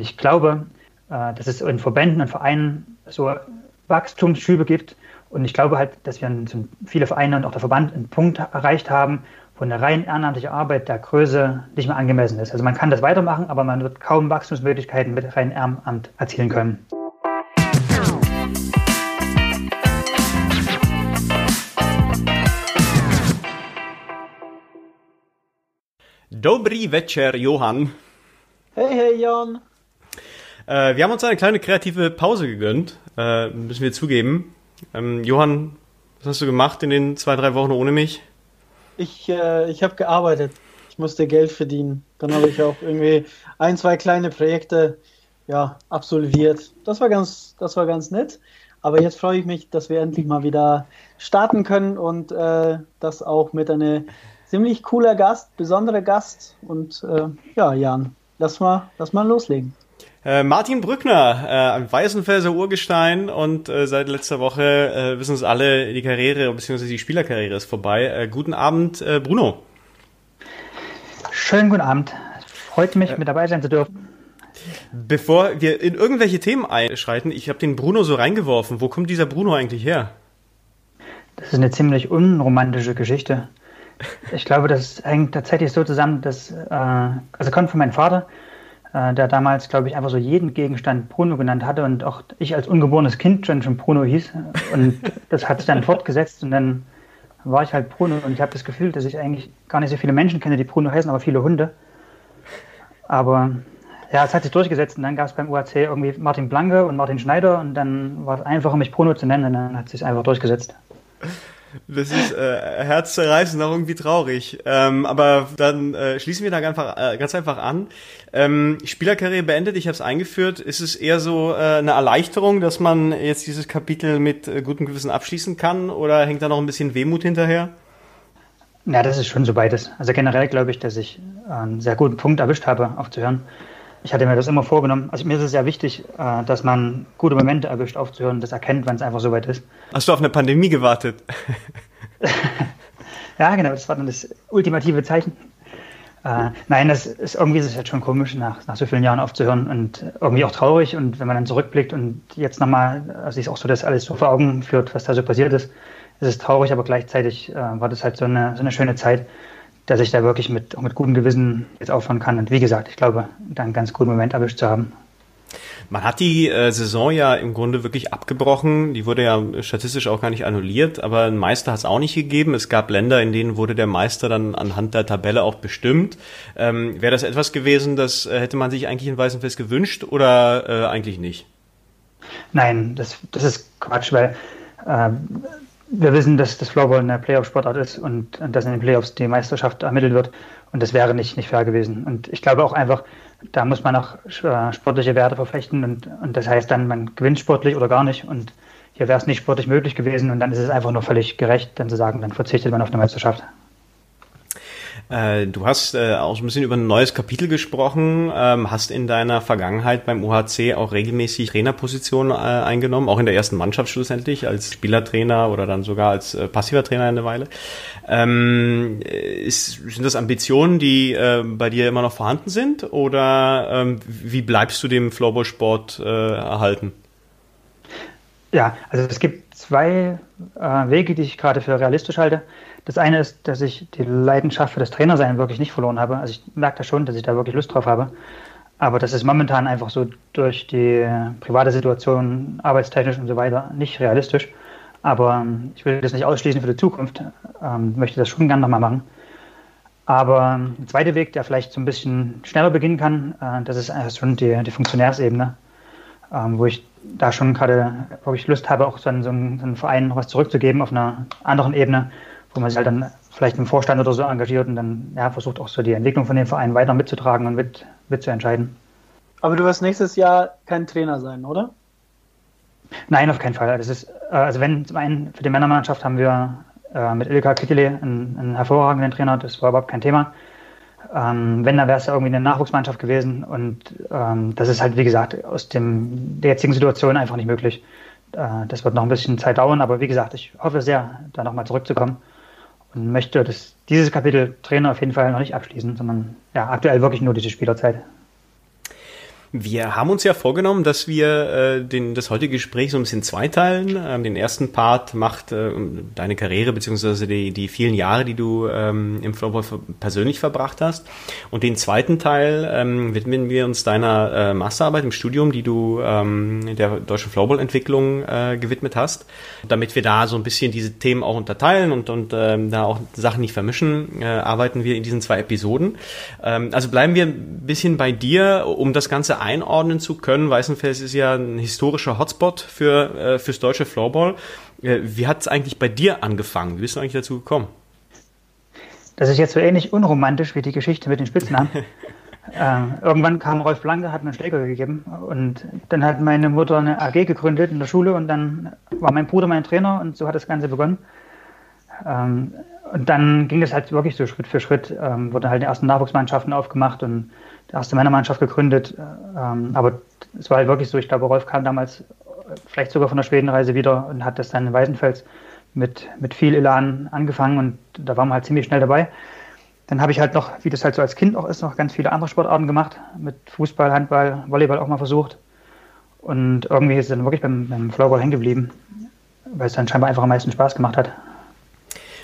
ich glaube, äh, dass es in Verbänden und Vereinen so Wachstumsschübe gibt. Und ich glaube halt, dass wir viele Vereine und auch der Verband einen Punkt erreicht haben, wo eine rein ehrenamtliche Arbeit der Größe nicht mehr angemessen ist. Also man kann das weitermachen, aber man wird kaum Wachstumsmöglichkeiten mit rein Ehrenamt erzielen können. Dobry večer, Johann. Hey, hey, Jan. Äh, wir haben uns eine kleine kreative Pause gegönnt, äh, müssen wir zugeben. Ähm, Johann, was hast du gemacht in den zwei, drei Wochen ohne mich? Ich, äh, ich habe gearbeitet. Ich musste Geld verdienen. Dann habe ich auch irgendwie ein, zwei kleine Projekte ja, absolviert. Das war ganz, das war ganz nett. Aber jetzt freue ich mich, dass wir endlich mal wieder starten können und äh, das auch mit einem ziemlich cooler Gast, besonderer Gast. Und äh, ja, Jan, lass mal, lass mal loslegen. Äh, Martin Brückner, äh, ein Weißenfelser Urgestein und äh, seit letzter Woche äh, wissen es alle, die Karriere bzw. die Spielerkarriere ist vorbei. Äh, guten Abend, Bruno. Schönen guten Abend. Freut mich, mit dabei sein zu dürfen. Bevor wir in irgendwelche Themen einschreiten, ich habe den Bruno so reingeworfen. Wo kommt dieser Bruno eigentlich her? Das ist eine ziemlich unromantische Geschichte. Ich glaube, das hängt tatsächlich so zusammen, dass, also kommt von meinem Vater, äh, der damals, glaube ich, einfach so jeden Gegenstand Bruno genannt hatte und auch ich als ungeborenes Kind schon, schon Bruno hieß. Und das hat sich dann fortgesetzt und dann war ich halt Bruno und ich habe das Gefühl, dass ich eigentlich gar nicht so viele Menschen kenne, die Bruno heißen, aber viele Hunde. Aber ja, es hat sich durchgesetzt und dann gab es beim UAC irgendwie Martin Blanke und Martin Schneider und dann war es einfacher, mich Bruno zu nennen und dann hat es sich einfach durchgesetzt. Das ist äh, herzzerreißend, auch irgendwie traurig. Ähm, aber dann äh, schließen wir da ganz einfach, äh, ganz einfach an. Ähm, Spielerkarriere beendet, ich habe es eingeführt. Ist es eher so äh, eine Erleichterung, dass man jetzt dieses Kapitel mit äh, gutem Gewissen abschließen kann? Oder hängt da noch ein bisschen Wehmut hinterher? Ja, das ist schon so beides. Also generell glaube ich, dass ich einen sehr guten Punkt erwischt habe, aufzuhören ich hatte mir das immer vorgenommen. Also mir ist es sehr wichtig, äh, dass man gute Momente erwischt, aufzuhören, das erkennt, wenn es einfach soweit ist. Hast du auf eine Pandemie gewartet? ja, genau, das war dann das ultimative Zeichen. Äh, nein, das ist irgendwie ist es jetzt schon komisch, nach, nach so vielen Jahren aufzuhören und irgendwie auch traurig. Und wenn man dann zurückblickt und jetzt nochmal also sich auch so das alles so vor Augen führt, was da so passiert ist, ist es traurig, aber gleichzeitig äh, war das halt so eine, so eine schöne Zeit dass ich da wirklich mit, auch mit gutem Gewissen jetzt aufhören kann. Und wie gesagt, ich glaube, da einen ganz guten Moment erwischt zu haben. Man hat die äh, Saison ja im Grunde wirklich abgebrochen. Die wurde ja statistisch auch gar nicht annulliert, aber ein Meister hat es auch nicht gegeben. Es gab Länder, in denen wurde der Meister dann anhand der Tabelle auch bestimmt. Ähm, Wäre das etwas gewesen, das äh, hätte man sich eigentlich in Weißenfels gewünscht oder äh, eigentlich nicht? Nein, das, das ist Quatsch, weil äh, wir wissen, dass das Floorball eine Playoff-Sportart ist und, und, dass in den Playoffs die Meisterschaft ermittelt wird. Und das wäre nicht, nicht fair gewesen. Und ich glaube auch einfach, da muss man auch äh, sportliche Werte verflechten. Und, und das heißt dann, man gewinnt sportlich oder gar nicht. Und hier wäre es nicht sportlich möglich gewesen. Und dann ist es einfach nur völlig gerecht, dann zu sagen, dann verzichtet man auf eine Meisterschaft. Äh, du hast äh, auch so ein bisschen über ein neues Kapitel gesprochen, ähm, hast in deiner Vergangenheit beim UHC auch regelmäßig Trainerpositionen äh, eingenommen, auch in der ersten Mannschaft schlussendlich, als Spielertrainer oder dann sogar als äh, passiver Trainer eine Weile. Ähm, ist, sind das Ambitionen, die äh, bei dir immer noch vorhanden sind oder ähm, wie bleibst du dem Floorball-Sport äh, erhalten? Ja, also es gibt zwei äh, Wege, die ich gerade für realistisch halte. Das eine ist, dass ich die Leidenschaft für das Trainersein wirklich nicht verloren habe. Also ich merke da schon, dass ich da wirklich Lust drauf habe. Aber das ist momentan einfach so durch die private Situation, arbeitstechnisch und so weiter nicht realistisch. Aber ähm, ich will das nicht ausschließen für die Zukunft. Ähm, möchte das schon gerne nochmal machen. Aber ähm, ein zweiter Weg, der vielleicht so ein bisschen schneller beginnen kann, äh, das ist schon die, die Funktionärsebene, ähm, wo ich da schon gerade wirklich Lust habe, auch so einen, so einen Verein noch was zurückzugeben auf einer anderen Ebene, wo man sich halt dann vielleicht im Vorstand oder so engagiert und dann ja, versucht auch so die Entwicklung von dem Verein weiter mitzutragen und mit, mitzuentscheiden. Aber du wirst nächstes Jahr kein Trainer sein, oder? Nein, auf keinen Fall. Das ist, äh, also wenn zum einen für die Männermannschaft haben wir äh, mit Ilka Kittele einen, einen, hervorragenden Trainer, das war überhaupt kein Thema. Ähm, wenn, dann wäre es ja irgendwie eine Nachwuchsmannschaft gewesen und ähm, das ist halt, wie gesagt, aus dem, der jetzigen Situation einfach nicht möglich. Äh, das wird noch ein bisschen Zeit dauern, aber wie gesagt, ich hoffe sehr, da nochmal zurückzukommen und möchte das, dieses Kapitel Trainer auf jeden Fall noch nicht abschließen, sondern ja, aktuell wirklich nur diese Spielerzeit. Wir haben uns ja vorgenommen, dass wir äh, den, das heutige Gespräch so ein bisschen zweiteilen. Ähm, den ersten Part macht äh, deine Karriere beziehungsweise die, die vielen Jahre, die du ähm, im Floorball persönlich verbracht hast. Und den zweiten Teil ähm, widmen wir uns deiner äh, Masterarbeit im Studium, die du ähm, der deutschen Floorball-Entwicklung äh, gewidmet hast. Damit wir da so ein bisschen diese Themen auch unterteilen und, und ähm, da auch Sachen nicht vermischen, äh, arbeiten wir in diesen zwei Episoden. Ähm, also bleiben wir ein bisschen bei dir, um das Ganze einordnen zu können. Weißenfels ist ja ein historischer Hotspot für äh, fürs deutsche Floorball. Äh, wie hat es eigentlich bei dir angefangen? Wie bist du eigentlich dazu gekommen? Das ist jetzt so ähnlich unromantisch wie die Geschichte mit den Spitznamen. äh, irgendwann kam Rolf Blanke, hat mir einen Schläger gegeben und dann hat meine Mutter eine AG gegründet in der Schule und dann war mein Bruder mein Trainer und so hat das Ganze begonnen. Ähm, und dann ging es halt wirklich so Schritt für Schritt, ähm, wurden halt die ersten Nachwuchsmannschaften aufgemacht und die erste Männermannschaft gegründet. Ähm, aber es war halt wirklich so, ich glaube, Rolf kam damals vielleicht sogar von der Schwedenreise wieder und hat das dann in Weißenfels mit, mit viel Elan angefangen und da waren wir halt ziemlich schnell dabei. Dann habe ich halt noch, wie das halt so als Kind auch ist, noch ganz viele andere Sportarten gemacht, mit Fußball, Handball, Volleyball auch mal versucht. Und irgendwie ist es dann wirklich beim, beim Floorball hängen geblieben, weil es dann scheinbar einfach am meisten Spaß gemacht hat.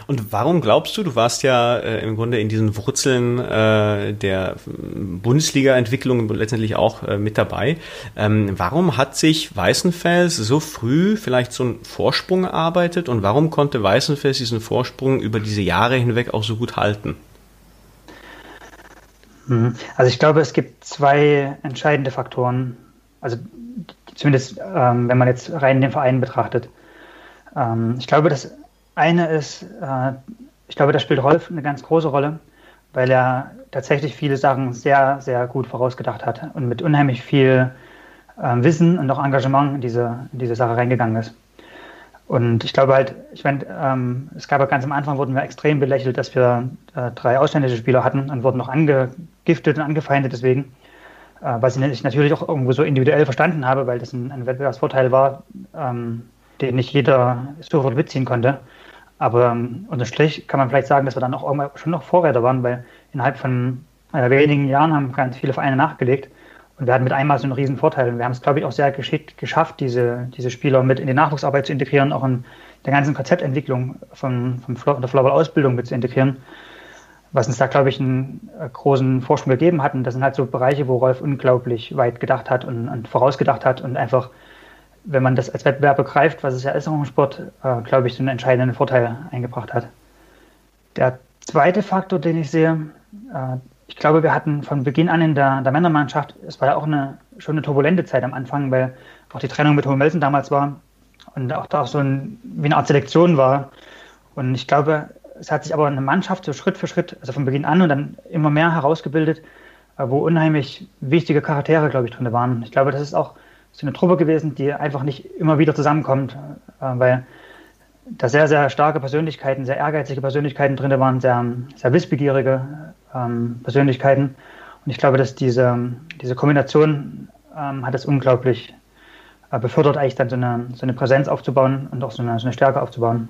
Und warum glaubst du, du warst ja äh, im Grunde in diesen Wurzeln äh, der Bundesliga-Entwicklung letztendlich auch äh, mit dabei. Ähm, warum hat sich Weißenfels so früh vielleicht so einen Vorsprung erarbeitet und warum konnte Weißenfels diesen Vorsprung über diese Jahre hinweg auch so gut halten? Mhm. Also ich glaube, es gibt zwei entscheidende Faktoren. Also zumindest, ähm, wenn man jetzt rein den Verein betrachtet. Ähm, ich glaube, dass eine ist, äh, ich glaube, da spielt Rolf eine ganz große Rolle, weil er tatsächlich viele Sachen sehr, sehr gut vorausgedacht hat und mit unheimlich viel äh, Wissen und auch Engagement in diese, in diese Sache reingegangen ist. Und ich glaube halt, ich meine, ähm, es gab ja ganz am Anfang, wurden wir extrem belächelt, dass wir äh, drei ausländische Spieler hatten und wurden noch angegiftet und angefeindet deswegen. Äh, was ich natürlich auch irgendwo so individuell verstanden habe, weil das ein, ein Wettbewerbsvorteil war, ähm, den nicht jeder sofort mitziehen konnte. Aber ähm, unterm Strich kann man vielleicht sagen, dass wir dann auch schon noch Vorreiter waren, weil innerhalb von wenigen Jahren haben ganz viele Vereine nachgelegt und wir hatten mit einmal so einen riesen Vorteil. Und wir haben es, glaube ich, auch sehr geschickt geschafft, diese, diese Spieler mit in die Nachwuchsarbeit zu integrieren, auch in der ganzen Konzeptentwicklung von, von der Floorball-Ausbildung mit zu integrieren, was uns da, glaube ich, einen äh, großen Vorsprung gegeben hat. Und das sind halt so Bereiche, wo Rolf unglaublich weit gedacht hat und, und vorausgedacht hat und einfach wenn man das als Wettbewerb begreift, was es ja ist im Sport, äh, glaube ich, einen entscheidenden Vorteil eingebracht hat. Der zweite Faktor, den ich sehe, äh, ich glaube, wir hatten von Beginn an in der, der Männermannschaft, es war ja auch eine, schon eine turbulente Zeit am Anfang, weil auch die Trennung mit Hohe damals war und auch da so ein, wie eine Art Selektion war. Und ich glaube, es hat sich aber eine Mannschaft so Schritt für Schritt, also von Beginn an und dann immer mehr herausgebildet, äh, wo unheimlich wichtige Charaktere, glaube ich, drin waren. Ich glaube, das ist auch so eine Truppe gewesen, die einfach nicht immer wieder zusammenkommt, äh, weil da sehr, sehr starke Persönlichkeiten, sehr ehrgeizige Persönlichkeiten drin waren, sehr, sehr wissbegierige ähm, Persönlichkeiten. Und ich glaube, dass diese, diese Kombination ähm, hat es unglaublich äh, befördert, eigentlich dann so eine, so eine Präsenz aufzubauen und auch so eine, so eine Stärke aufzubauen.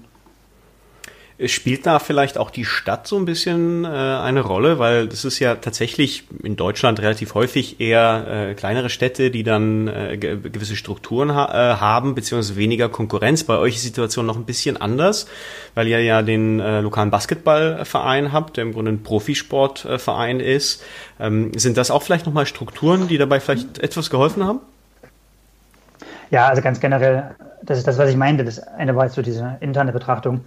Spielt da vielleicht auch die Stadt so ein bisschen äh, eine Rolle, weil das ist ja tatsächlich in Deutschland relativ häufig eher äh, kleinere Städte, die dann äh, gewisse Strukturen ha äh, haben, beziehungsweise weniger Konkurrenz. Bei euch ist die Situation noch ein bisschen anders, weil ihr ja den äh, lokalen Basketballverein habt, der im Grunde ein Profisportverein ist. Ähm, sind das auch vielleicht nochmal Strukturen, die dabei vielleicht etwas geholfen haben? Ja, also ganz generell, das ist das, was ich meinte. Das eine war jetzt so diese interne Betrachtung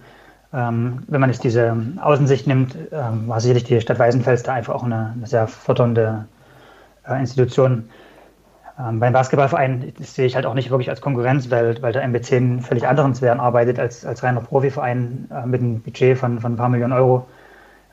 ähm, wenn man jetzt diese Außensicht nimmt, ähm, war sicherlich die Stadt Weißenfels da einfach auch eine, eine sehr fördernde äh, Institution. Ähm, beim Basketballverein sehe ich halt auch nicht wirklich als Konkurrenz, weil, weil der MBC in völlig anderen Sphären arbeitet als, als reiner Profiverein äh, mit einem Budget von, von ein paar Millionen Euro.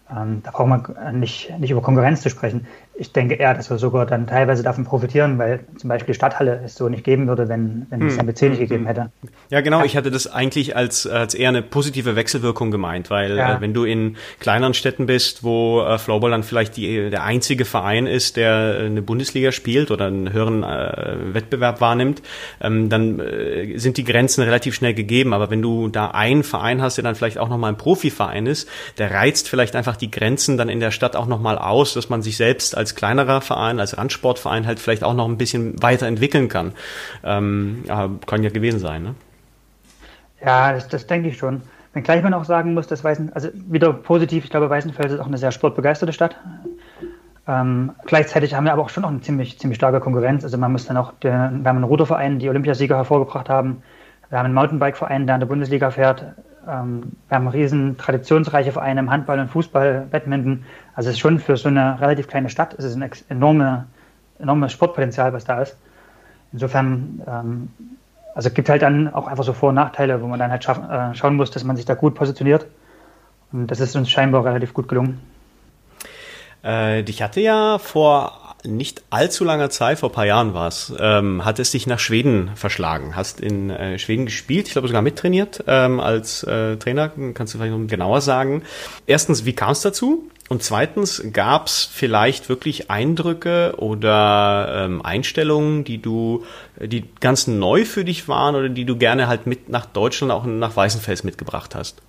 Ähm, da braucht man nicht, nicht über Konkurrenz zu sprechen. Ich denke eher, dass wir sogar dann teilweise davon profitieren, weil zum Beispiel die Stadthalle es so nicht geben würde, wenn, wenn hm. es MBC nicht gegeben hätte. Ja, genau. Ich hatte das eigentlich als, als eher eine positive Wechselwirkung gemeint, weil ja. äh, wenn du in kleineren Städten bist, wo äh, Floorball dann vielleicht die, der einzige Verein ist, der eine Bundesliga spielt oder einen höheren äh, Wettbewerb wahrnimmt, ähm, dann äh, sind die Grenzen relativ schnell gegeben. Aber wenn du da einen Verein hast, der dann vielleicht auch nochmal ein Profiverein ist, der reizt vielleicht einfach die Grenzen dann in der Stadt auch nochmal aus, dass man sich selbst als als kleinerer Verein, als Randsportverein halt vielleicht auch noch ein bisschen weiterentwickeln kann. Ähm, kann ja gewesen sein, ne? Ja, das, das denke ich schon. Wenngleich man auch sagen muss, dass Weißen, also wieder positiv, ich glaube, Weißenfels ist auch eine sehr sportbegeisterte Stadt. Ähm, gleichzeitig haben wir aber auch schon noch eine ziemlich, ziemlich starke Konkurrenz. Also man muss dann auch, der, wir haben einen Ruderverein, die Olympiasieger hervorgebracht haben. Wir haben einen Mountainbike-Verein, der in der Bundesliga fährt. Ähm, wir haben riesen traditionsreiche Vereine im Handball und Fußball, Badminton. Also es ist schon für so eine relativ kleine Stadt, es ist ein enorme, enormes Sportpotenzial, was da ist. Insofern ähm, also es gibt halt dann auch einfach so Vor- und Nachteile, wo man dann halt schaff, äh, schauen muss, dass man sich da gut positioniert. Und das ist uns scheinbar relativ gut gelungen. Äh, dich hatte ja vor nicht allzu langer Zeit, vor ein paar Jahren war es, ähm, hat es dich nach Schweden verschlagen. Hast in äh, Schweden gespielt, ich glaube sogar mittrainiert ähm, als äh, Trainer. Kannst du vielleicht noch genauer sagen? Erstens, wie kam es dazu? Und zweitens, gab es vielleicht wirklich Eindrücke oder ähm, Einstellungen, die du, die ganz neu für dich waren oder die du gerne halt mit nach Deutschland, auch nach Weißenfels mitgebracht hast?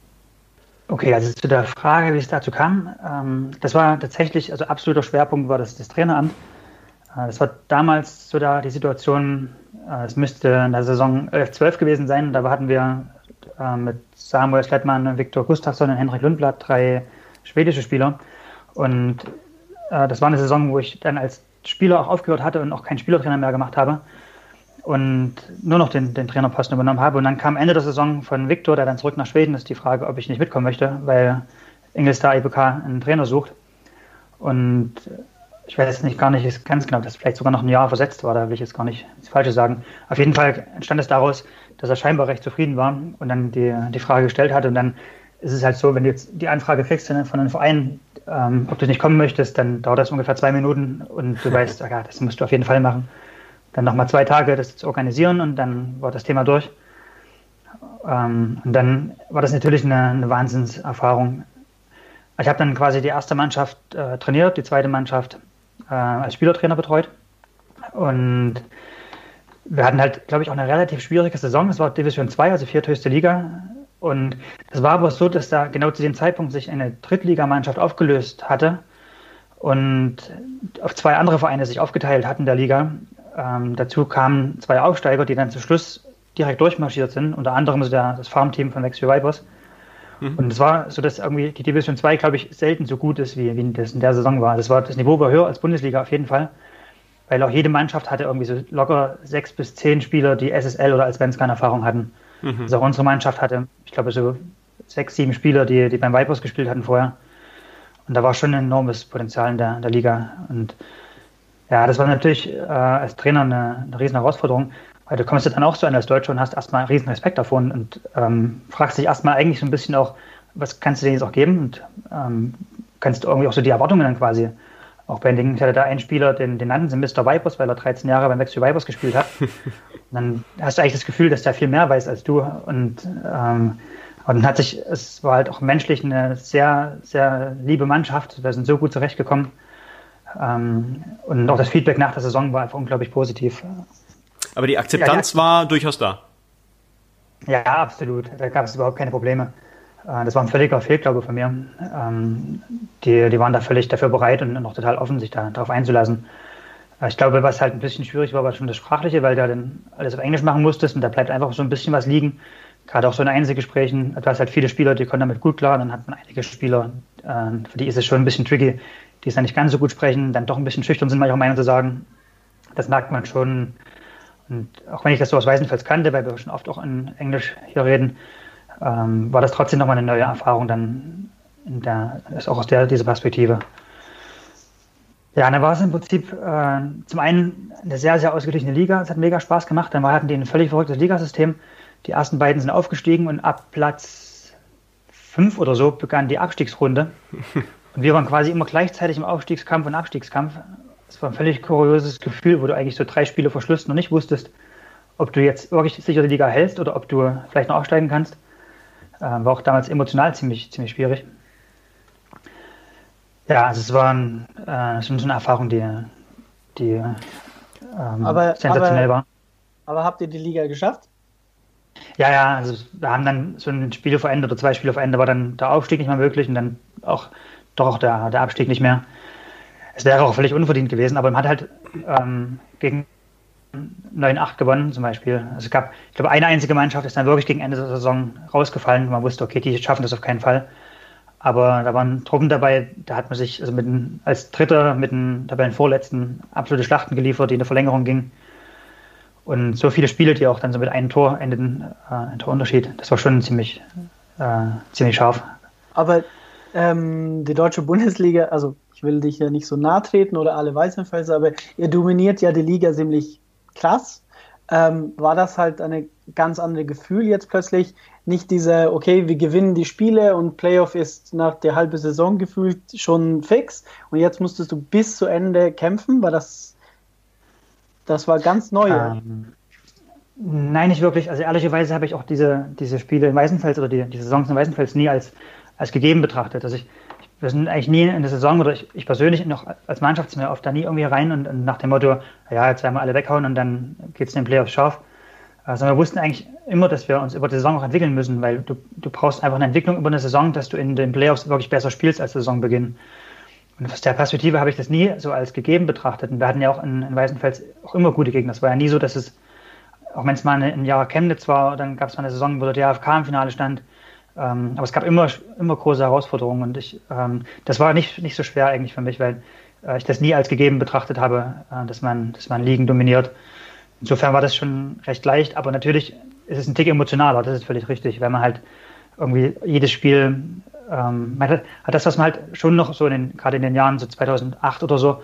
Okay, also zu der Frage, wie es dazu kam, ähm, das war tatsächlich, also absoluter Schwerpunkt war das, das Traineramt. Äh, das war damals so da die Situation, äh, es müsste in der Saison 11-12 gewesen sein, da hatten wir äh, mit Samuel Schlettmann, Viktor Gustafsson und Henrik Lundblad drei schwedische Spieler. Und äh, das war eine Saison, wo ich dann als Spieler auch aufgehört hatte und auch keinen Spielertrainer mehr gemacht habe und nur noch den, den Trainerposten übernommen habe. Und dann kam Ende der Saison von Viktor, der dann zurück nach Schweden ist, die Frage, ob ich nicht mitkommen möchte, weil Ingelstar IBK einen Trainer sucht. Und ich weiß jetzt nicht gar nicht ganz genau, dass vielleicht sogar noch ein Jahr versetzt war, da will ich jetzt gar nicht das Falsche sagen. Auf jeden Fall entstand es daraus, dass er scheinbar recht zufrieden war und dann die, die Frage gestellt hat. Und dann ist es halt so, wenn du jetzt die Anfrage kriegst von einem Verein, ähm, ob du nicht kommen möchtest, dann dauert das ungefähr zwei Minuten und du weißt, ja, das musst du auf jeden Fall machen. Dann nochmal zwei Tage das zu organisieren und dann war das Thema durch. Ähm, und dann war das natürlich eine, eine Wahnsinnserfahrung. Ich habe dann quasi die erste Mannschaft äh, trainiert, die zweite Mannschaft äh, als Spielertrainer betreut. Und wir hatten halt, glaube ich, auch eine relativ schwierige Saison. Es war Division 2, also vierthöchste Liga. Und es war aber so, dass da genau zu dem Zeitpunkt sich eine Drittligamannschaft aufgelöst hatte und auf zwei andere Vereine sich aufgeteilt hatten der Liga. Ähm, dazu kamen zwei Aufsteiger, die dann zum Schluss direkt durchmarschiert sind, unter anderem so der, das Farmteam von Vexio Vipers. Mhm. Und es war so, dass irgendwie die Division 2, glaube ich, selten so gut ist, wie, wie das in der Saison war. Das war das Niveau war höher als Bundesliga auf jeden Fall, weil auch jede Mannschaft hatte irgendwie so locker sechs bis zehn Spieler, die SSL oder als Erfahrung hatten. Mhm. Also auch unsere Mannschaft hatte, ich glaube, so sechs, sieben Spieler, die, die beim Vipers gespielt hatten vorher. Und da war schon ein enormes Potenzial in der, in der Liga. Und ja, das war natürlich äh, als Trainer eine, eine riesen Herausforderung, weil du kommst ja dann auch so an als Deutscher und hast erstmal einen riesen Respekt davon und ähm, fragst dich erstmal eigentlich so ein bisschen auch, was kannst du denen jetzt auch geben und ähm, kannst du irgendwie auch so die Erwartungen dann quasi auch bändigen. Ich hatte da einen Spieler, den, den nannten sie Mr. Vipers, weil er 13 Jahre beim Wechsel Vipers gespielt hat. Und dann hast du eigentlich das Gefühl, dass der viel mehr weiß als du und ähm, und dann hat sich, es war halt auch menschlich eine sehr, sehr liebe Mannschaft. Wir sind so gut zurechtgekommen. Ähm, und auch das Feedback nach der Saison war einfach unglaublich positiv. Aber die Akzeptanz ja, ja. war durchaus da. Ja, absolut. Da gab es überhaupt keine Probleme. Äh, das war ein völliger Fehlglaube von mir. Ähm, die, die waren da völlig dafür bereit und noch total offen, sich da darauf einzulassen. Äh, ich glaube, was halt ein bisschen schwierig war, war schon das Sprachliche, weil du dann alles auf Englisch machen musstest und da bleibt einfach so ein bisschen was liegen. Gerade auch so in Einzelgesprächen. Du hast halt viele Spieler, die können damit gut klar. Dann hat man einige Spieler, äh, für die ist es schon ein bisschen tricky, die es dann nicht ganz so gut sprechen, dann doch ein bisschen schüchtern sind, manchmal Meinung zu sagen. Das merkt man schon. Und auch wenn ich das so aus Weißenfels kannte, weil wir schon oft auch in Englisch hier reden, ähm, war das trotzdem nochmal eine neue Erfahrung dann in der, ist auch aus der, dieser Perspektive. Ja, dann war es im Prinzip äh, zum einen eine sehr, sehr ausgeglichene Liga. Es hat mega Spaß gemacht. Dann hatten die ein völlig verrücktes Ligasystem. Die ersten beiden sind aufgestiegen und ab Platz fünf oder so begann die Abstiegsrunde. Und wir waren quasi immer gleichzeitig im Aufstiegskampf und Abstiegskampf. Es war ein völlig kurioses Gefühl, wo du eigentlich so drei Spiele vor Schluss noch nicht wusstest, ob du jetzt wirklich sicher die Liga hältst oder ob du vielleicht noch aufsteigen kannst. Äh, war auch damals emotional ziemlich, ziemlich schwierig. Ja, also es war ein, äh, schon so eine Erfahrung, die, die ähm, aber, sensationell aber, war. Aber habt ihr die Liga geschafft? Ja, ja, also wir haben dann so ein Spiel verändert oder zwei Spiele verändert, war dann der Aufstieg nicht mehr möglich und dann auch doch auch der, der Abstieg nicht mehr. es wäre auch völlig unverdient gewesen, aber man hat halt ähm, gegen 9-8 gewonnen zum Beispiel. Also es gab, ich glaube, eine einzige Mannschaft ist dann wirklich gegen Ende der Saison rausgefallen. Man wusste, okay, die schaffen das auf keinen Fall. Aber da waren Truppen dabei, da hat man sich also mit als Dritter mit den Tabellenvorletzten absolute Schlachten geliefert, die in der Verlängerung gingen. Und so viele Spiele, die auch dann so mit einem Tor endeten, äh, ein Torunterschied. Das war schon ziemlich, äh, ziemlich scharf. Aber ähm, die deutsche Bundesliga, also ich will dich ja nicht so nahe treten oder alle Weißenfels, aber ihr dominiert ja die Liga ziemlich krass. Ähm, war das halt eine ganz andere Gefühl jetzt plötzlich? Nicht diese, okay, wir gewinnen die Spiele und Playoff ist nach der halben Saison gefühlt schon fix und jetzt musstest du bis zu Ende kämpfen? War das, das war ganz neu? Ähm, nein, nicht wirklich. Also ehrlicherweise habe ich auch diese, diese Spiele in Weißenfels oder die, die Saisons in Weißenfels nie als, als gegeben betrachtet. Also ich, wir sind eigentlich nie in der Saison oder ich, ich persönlich noch als Mannschaftsmehr oft da nie irgendwie rein und, und, nach dem Motto, ja, jetzt werden wir alle weghauen und dann geht es in den Playoffs scharf. Also wir wussten eigentlich immer, dass wir uns über die Saison auch entwickeln müssen, weil du, du brauchst einfach eine Entwicklung über eine Saison, dass du in den Playoffs wirklich besser spielst als Saisonbeginn. Und aus der Perspektive habe ich das nie so als gegeben betrachtet. Und wir hatten ja auch in, in Weißenfels auch immer gute Gegner. Es war ja nie so, dass es, auch wenn es mal ein Jahr Chemnitz war, dann gab es mal eine Saison, wo der DFK im Finale stand, ähm, aber es gab immer, immer große Herausforderungen und ich, ähm, das war nicht, nicht so schwer eigentlich für mich, weil äh, ich das nie als gegeben betrachtet habe, äh, dass, man, dass man Ligen dominiert. Insofern war das schon recht leicht, aber natürlich ist es ein Tick emotionaler, das ist völlig richtig, weil man halt irgendwie jedes Spiel, ähm, man hat, hat das, was man halt schon noch so in den, gerade in den Jahren so 2008 oder so,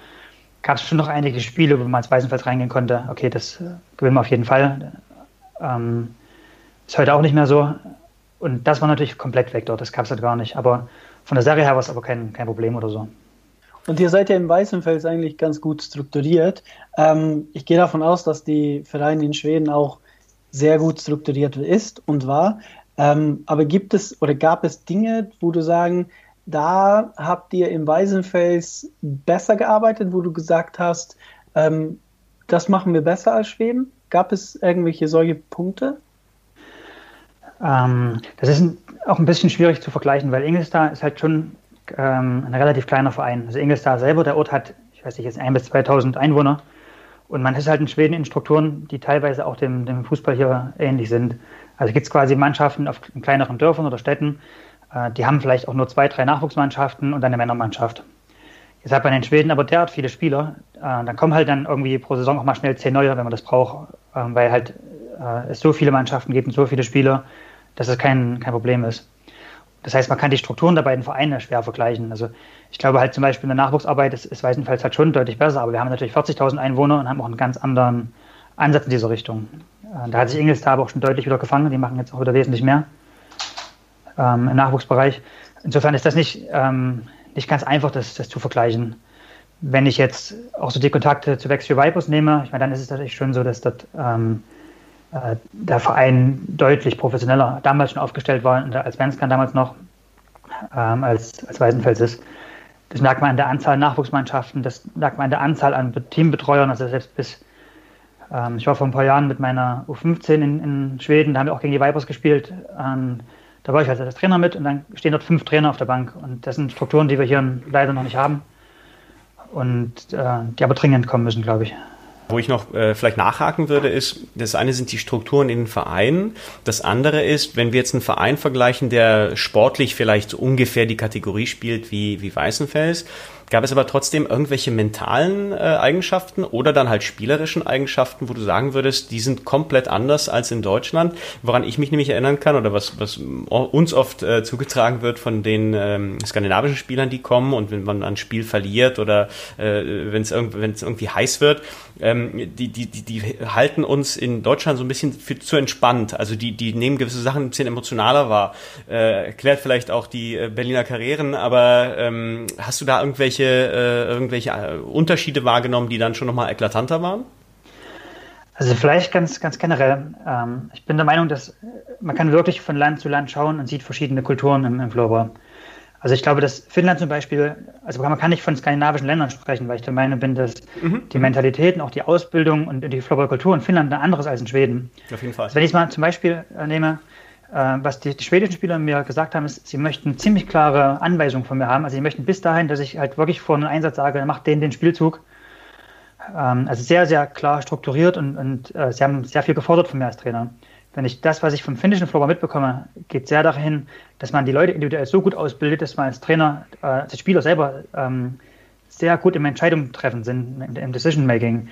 gab es schon noch einige Spiele, wo man als Weißenfels reingehen konnte. Okay, das äh, gewinnen wir auf jeden Fall. Ähm, ist heute auch nicht mehr so. Und das war natürlich komplett weg dort, das gab es halt gar nicht. Aber von der Serie her war es aber kein, kein Problem oder so. Und ihr seid ja im Weißenfels eigentlich ganz gut strukturiert. Ähm, ich gehe davon aus, dass die Vereine in Schweden auch sehr gut strukturiert ist und war. Ähm, aber gibt es oder gab es Dinge, wo du sagen, da habt ihr im Weißenfels besser gearbeitet, wo du gesagt hast, ähm, das machen wir besser als Schweden? Gab es irgendwelche solche Punkte? Ähm, das ist ein, auch ein bisschen schwierig zu vergleichen, weil Ingelstar ist halt schon ähm, ein relativ kleiner Verein. Also Ingelstar selber, der Ort hat, ich weiß nicht, jetzt 1.000 bis 2.000 Einwohner. Und man ist halt in Schweden in Strukturen, die teilweise auch dem, dem Fußball hier ähnlich sind. Also gibt es quasi Mannschaften auf kleineren Dörfern oder Städten, äh, die haben vielleicht auch nur zwei, drei Nachwuchsmannschaften und eine Männermannschaft. Jetzt hat man in Schweden aber derart viele Spieler, äh, dann kommen halt dann irgendwie pro Saison auch mal schnell zehn neue, wenn man das braucht, äh, weil halt äh, es so viele Mannschaften gibt und so viele Spieler, dass es kein, kein Problem ist. Das heißt, man kann die Strukturen der beiden Vereine schwer vergleichen. Also ich glaube halt zum Beispiel in der Nachwuchsarbeit ist, ist Weißenfels halt schon deutlich besser, aber wir haben natürlich 40.000 Einwohner und haben auch einen ganz anderen Ansatz in dieser Richtung. Äh, da hat sich Ingelstar aber auch schon deutlich wieder gefangen, die machen jetzt auch wieder wesentlich mehr ähm, im Nachwuchsbereich. Insofern ist das nicht, ähm, nicht ganz einfach, das, das zu vergleichen. Wenn ich jetzt auch so die Kontakte zu Vexio Vipers nehme, ich meine, dann ist es natürlich schon so, dass dort ähm, äh, der Verein deutlich professioneller damals schon aufgestellt war, als Wenskan damals noch, ähm, als, als Weißenfels ist. Das merkt man an der Anzahl Nachwuchsmannschaften, das merkt man an der Anzahl an Teambetreuern, also selbst bis, ähm, ich war vor ein paar Jahren mit meiner U15 in, in Schweden, da haben wir auch gegen die Vipers gespielt, ähm, da war ich also als Trainer mit und dann stehen dort fünf Trainer auf der Bank und das sind Strukturen, die wir hier leider noch nicht haben und äh, die aber dringend kommen müssen, glaube ich. Wo ich noch äh, vielleicht nachhaken würde, ist, das eine sind die Strukturen in den Vereinen. Das andere ist, wenn wir jetzt einen Verein vergleichen, der sportlich vielleicht ungefähr die Kategorie spielt wie, wie Weißenfels, Gab es aber trotzdem irgendwelche mentalen äh, Eigenschaften oder dann halt spielerischen Eigenschaften, wo du sagen würdest, die sind komplett anders als in Deutschland? Woran ich mich nämlich erinnern kann oder was, was uns oft äh, zugetragen wird von den ähm, skandinavischen Spielern, die kommen und wenn man ein Spiel verliert oder äh, wenn es irgendwie heiß wird, ähm, die, die, die, die halten uns in Deutschland so ein bisschen für, zu entspannt. Also die, die nehmen gewisse Sachen ein bisschen emotionaler wahr. Äh, erklärt vielleicht auch die äh, Berliner Karrieren, aber ähm, hast du da irgendwelche, äh, irgendwelche äh, Unterschiede wahrgenommen, die dann schon nochmal eklatanter waren? Also vielleicht ganz, ganz generell. Ähm, ich bin der Meinung, dass man kann wirklich von Land zu Land schauen und sieht verschiedene Kulturen im, im Floorball. Also ich glaube, dass Finnland zum Beispiel, also man kann nicht von skandinavischen Ländern sprechen, weil ich der Meinung bin, dass mhm. die Mentalitäten, auch die Ausbildung und die Floorballkultur in Finnland eine andere ist als in Schweden. Auf jeden Fall. Also wenn ich es mal zum Beispiel nehme, Äh, was die, die, schwedischen Spieler mir gesagt haben, ist, sie möchten ziemlich klare Anweisungen von mir haben. Also sie möchten bis dahin, dass ich halt wirklich vor einem Einsatz sage, mach den den Spielzug. Ähm, also sehr, sehr klar strukturiert und, und äh, sie haben sehr viel gefordert von mir als Trainer. Wenn ich das, was ich vom finnischen Floor mitbekomme, geht sehr dahin, dass man die Leute individuell so gut ausbildet, dass man als Trainer, äh, als Spieler selber ähm, sehr gut im Entscheidungen treffen sind, im Decision Making.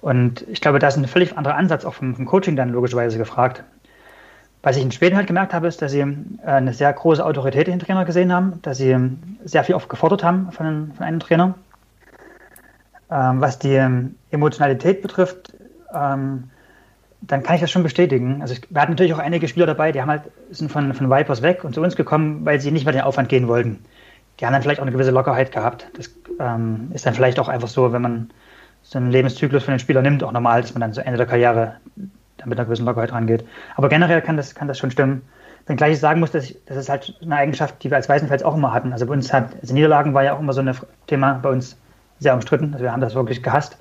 Und ich glaube, da ist ein völlig anderer Ansatz auch vom, vom Coaching dann logischerweise gefragt. Was ich in Schweden halt gemerkt habe, ist, dass sie äh, eine sehr große Autorität in den Trainer gesehen haben, dass sie sehr viel oft gefordert haben von, von einem Trainer. Ähm, was die ähm, Emotionalität betrifft, ähm, dann kann ich das schon bestätigen. Also wir hatten natürlich auch einige Spieler dabei, die haben halt, sind von, von Vipers weg und zu uns gekommen, weil sie nicht mehr den Aufwand gehen wollten. Die haben dann vielleicht auch eine gewisse Lockerheit gehabt. Das ähm, ist dann vielleicht auch einfach so, wenn man so einen Lebenszyklus von den Spielern nimmt, auch normal, dass man dann zu Ende der Karriere mit einer gewissen Lockerheit rangeht. Aber generell kann das, kann das schon stimmen. Wenngleich ich sagen muss, dass ich, das ist halt eine Eigenschaft, die wir als Weißenfels auch immer hatten. Also bei uns hat, also Niederlagen war ja auch immer so ein Thema bei uns sehr umstritten. Also wir haben das wirklich gehasst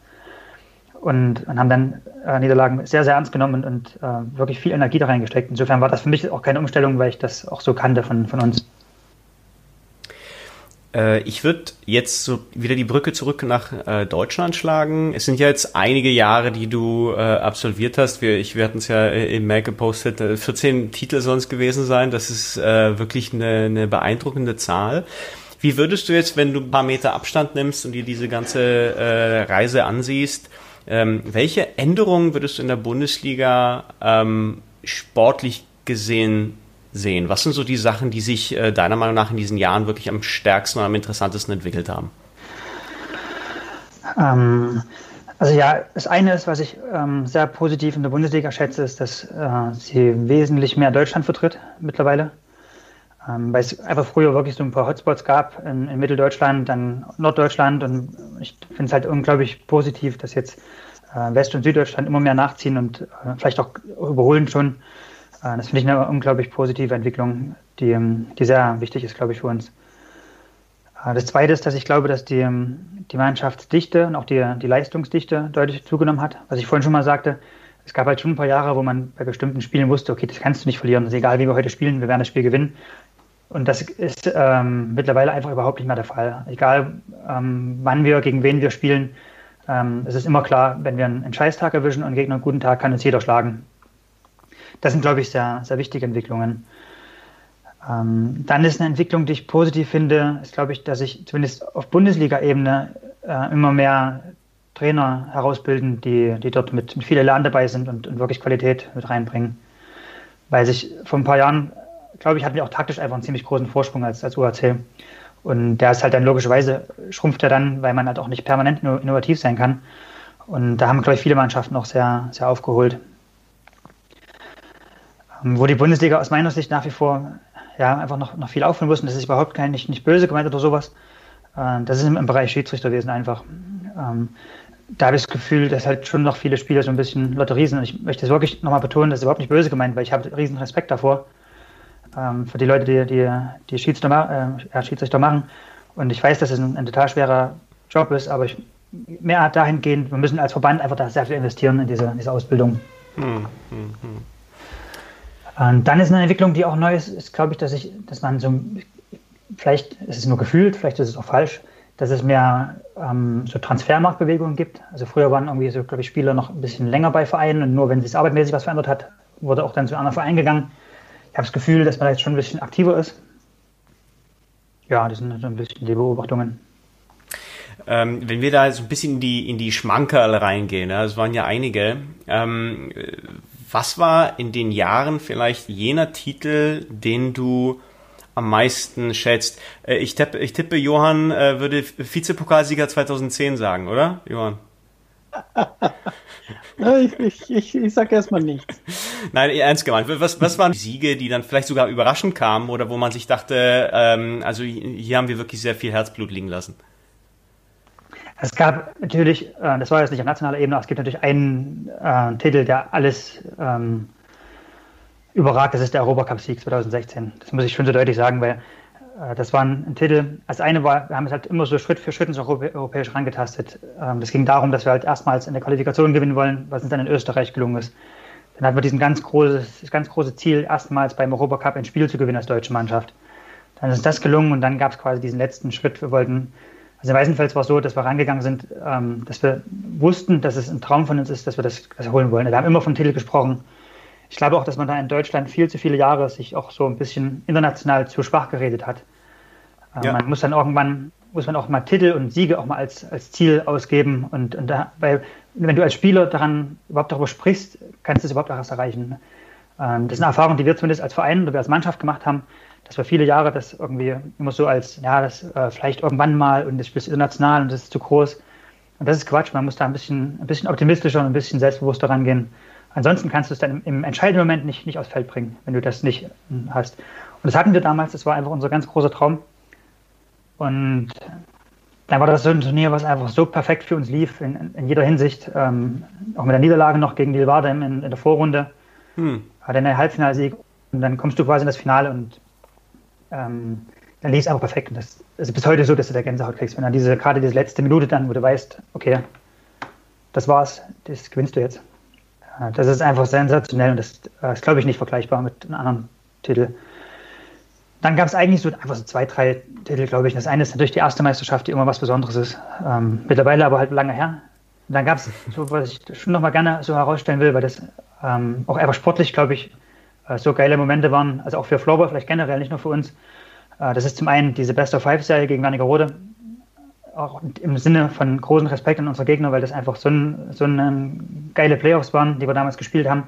und, und haben dann äh, Niederlagen sehr, sehr ernst genommen und, und äh, wirklich viel Energie da reingesteckt. Insofern war das für mich auch keine Umstellung, weil ich das auch so kannte von, von uns. Äh, ich würde jetzt so wieder die Brücke zurück nach äh, Deutschland schlagen. Es sind ja jetzt einige Jahre, die du äh, absolviert hast. Wir, ich, wir hatten es ja äh, im Mail gepostet, 14 Titel sollen es gewesen sein. Das ist äh, wirklich eine, eine beeindruckende Zahl. Wie würdest du jetzt, wenn du ein paar Meter Abstand nimmst und dir diese ganze äh, Reise ansiehst, ähm, welche Änderungen würdest du in der Bundesliga ähm, sportlich gesehen sehen? Was sind so die Sachen, die sich äh, deiner Meinung nach in diesen Jahren wirklich am stärksten und am interessantesten entwickelt haben? Ähm, also ja, das eine ist, was ich ähm, sehr positiv in der Bundesliga schätze, ist, dass äh, sie wesentlich mehr Deutschland vertritt mittlerweile. Ähm, weil es einfach früher wirklich so ein paar Hotspots gab in, in Mitteldeutschland, dann Norddeutschland und ich finde es halt unglaublich positiv, dass jetzt äh, West- und Süddeutschland immer mehr nachziehen und äh, vielleicht auch überholen schon. Äh, das finde ich eine unglaublich positive Entwicklung, die, ähm, die sehr wichtig ist, glaube ich, für uns. Das Zweite ist, dass ich glaube, dass die, ähm, die Mannschaftsdichte und auch die, die Leistungsdichte deutlich zugenommen hat. Was ich vorhin schon mal sagte, es gab halt schon ein paar Jahre, wo man bei bestimmten Spielen wusste, okay, das kannst du nicht verlieren. Das ist egal, wie wir heute spielen, wir werden das Spiel gewinnen. Und das ist ähm, mittlerweile einfach überhaupt nicht mehr der Fall. Egal, ähm, wann wir, gegen wen wir spielen, ähm, es ist immer klar, wenn wir einen Scheißtag erwischen und einen Gegner einen guten Tag, kann uns jeder schlagen das sind, glaube ich, sehr, sehr wichtige Entwicklungen. Ähm, dann ist eine Entwicklung, die ich positiv finde, ist, glaube ich, dass sich zumindest auf Bundesliga-Ebene äh, immer mehr Trainer herausbilden, die, die dort mit, mit viel Elan dabei sind und, und, wirklich Qualität mit reinbringen. Weil sich vor ein paar Jahren, glaube ich, hatten wir auch taktisch einfach einen ziemlich großen Vorsprung als, als UAC. Und der ist halt dann logischerweise, schrumpft er dann, weil man halt auch nicht permanent innovativ sein kann. Und da haben, glaube ich, viele Mannschaften auch sehr, sehr aufgeholt. Wo die Bundesliga aus meiner Sicht nach wie vor ja, einfach noch, noch viel aufholen muss, und das ist überhaupt kein, nicht, nicht böse gemeint oder sowas, äh, das ist im, Bereich Schiedsrichterwesen einfach. Ähm, da habe ich das Gefühl, dass halt schon noch viele Spieler so ein bisschen Lotterie sind. Und ich möchte das wirklich nochmal betonen, das ist überhaupt nicht böse gemeint, weil ich habe riesen Respekt davor, ähm, für die Leute, die, die, die Schiedsrichter, äh, Schiedsrichter machen. Und ich weiß, dass es ein, ein total schwerer Job ist, aber ich, mehr dahingehend, wir müssen als Verband einfach da sehr viel investieren in diese, in diese Ausbildung. Hm, hm, hm. Und dann ist eine Entwicklung, die auch neu ist, ist glaube ich, dass ich, dass man so, vielleicht ist es nur gefühlt, vielleicht ist es auch falsch, dass es mehr ähm, so Transfermarktbewegungen gibt. Also früher waren irgendwie so, glaube ich, Spieler noch ein bisschen länger bei Vereinen und nur wenn sich arbeitmäßig was verändert hat, wurde auch dann zu einem anderen Verein gegangen. Ich habe das Gefühl, dass man jetzt schon ein bisschen aktiver ist. Ja, das sind so ein bisschen die Beobachtungen. Ähm, wenn wir da so ein bisschen in die, in die Schmankerl reingehen, ja, es waren ja einige, ähm, was war in den Jahren vielleicht jener Titel, den du am meisten schätzt? Äh, ich, tippe, ich tippe, Johann äh, würde Vizepokalsieger 2010 sagen, oder, Johann? ich, ich, ich, ich sage erstmal nichts. Nein, ernst gemeint. Was, was waren Siege, die dann vielleicht sogar überraschend kamen oder wo man sich dachte, ähm, also hier haben wir wirklich sehr viel Herzblut liegen lassen? Es gab natürlich, äh, das war jetzt nicht auf nationaler Ebene, aber es gibt natürlich einen äh, Titel, der alles ähm, überragt. Das ist der Europacup-Sieg 2016. Das muss ich schon so deutlich sagen, weil das war ein, ein, Titel. Als eine war, wir haben es halt immer so Schritt für Schritt ins europäisch rangetastet. Ähm, das ging darum, dass wir halt erstmals in der Qualifikation gewinnen wollen, was uns dann in Österreich gelungen ist. dann hatten wir diesen ganz großes, ganz große Ziel, erstmals beim Europacup ein Spiel zu gewinnen als deutsche Mannschaft. Dann ist das gelungen und dann gab es quasi diesen letzten Schritt. Wir wollten, also in Weißenfels war es so, dass wir rangegangen sind, ähm, dass wir wussten, dass es ein Traum von uns ist, dass wir das, das holen wollen. Wir haben immer vom Titel gesprochen. Ich glaube auch, dass man da in Deutschland viel zu viele Jahre sich auch so ein bisschen international zu schwach geredet hat. Äh, ja. Man muss dann irgendwann, muss man auch mal Titel und Siege auch mal als, als Ziel ausgeben. Und, und da, weil, wenn du als Spieler daran überhaupt darüber sprichst, kannst du es überhaupt auch erst erreichen. Ähm, das ist eine Erfahrung, die wir zumindest als Verein oder wir als Mannschaft gemacht haben, dass wir viele Jahre das irgendwie immer so als, ja, das äh, vielleicht irgendwann mal und das Spiel ist international und das ist zu groß. Und das ist Quatsch. Man muss da ein bisschen, ein bisschen optimistischer und ein bisschen selbstbewusster rangehen. Ansonsten kannst du es dann im, im entscheidenden Moment nicht, nicht aufs Feld bringen, wenn du das nicht hm, hast. Und das hatten wir damals, das war einfach unser ganz großer Traum. Und dann war das so ein Turnier, was einfach so perfekt für uns lief, in, in jeder Hinsicht. Ähm, auch mit der Niederlage noch gegen Lilwarde in, in, der Vorrunde. Hm. Hatte einen Halbfinalsieg und dann kommst du quasi in das Finale und ähm, dann lief es einfach perfekt. Und das ist bis heute so, dass du da Gänsehaut kriegst. Wenn dann diese, gerade diese letzte Minute dann, wo du weißt, okay, das war's, das gewinnst du jetzt. Das ist einfach sensationell und das äh, ist, glaube ich, nicht vergleichbar mit einem anderen Titel. Dann gab es eigentlich so einfach so zwei, drei Titel, glaube ich. Das eine ist natürlich die erste Meisterschaft, die immer was Besonderes ist. Ähm, mittlerweile aber halt lange her. Und dann gab es so, was ich schon nochmal gerne so herausstellen will, weil das ähm, auch einfach sportlich, glaube ich, äh, so geile Momente waren. Also auch für Floorball, vielleicht generell, nicht nur für uns. Äh, das ist zum einen diese Best of Five-Serie gegen Wernigerode. Auch im Sinne von großen Respekt an unsere Gegner, weil das einfach so, ein, so eine geile Playoffs waren, die wir damals gespielt haben.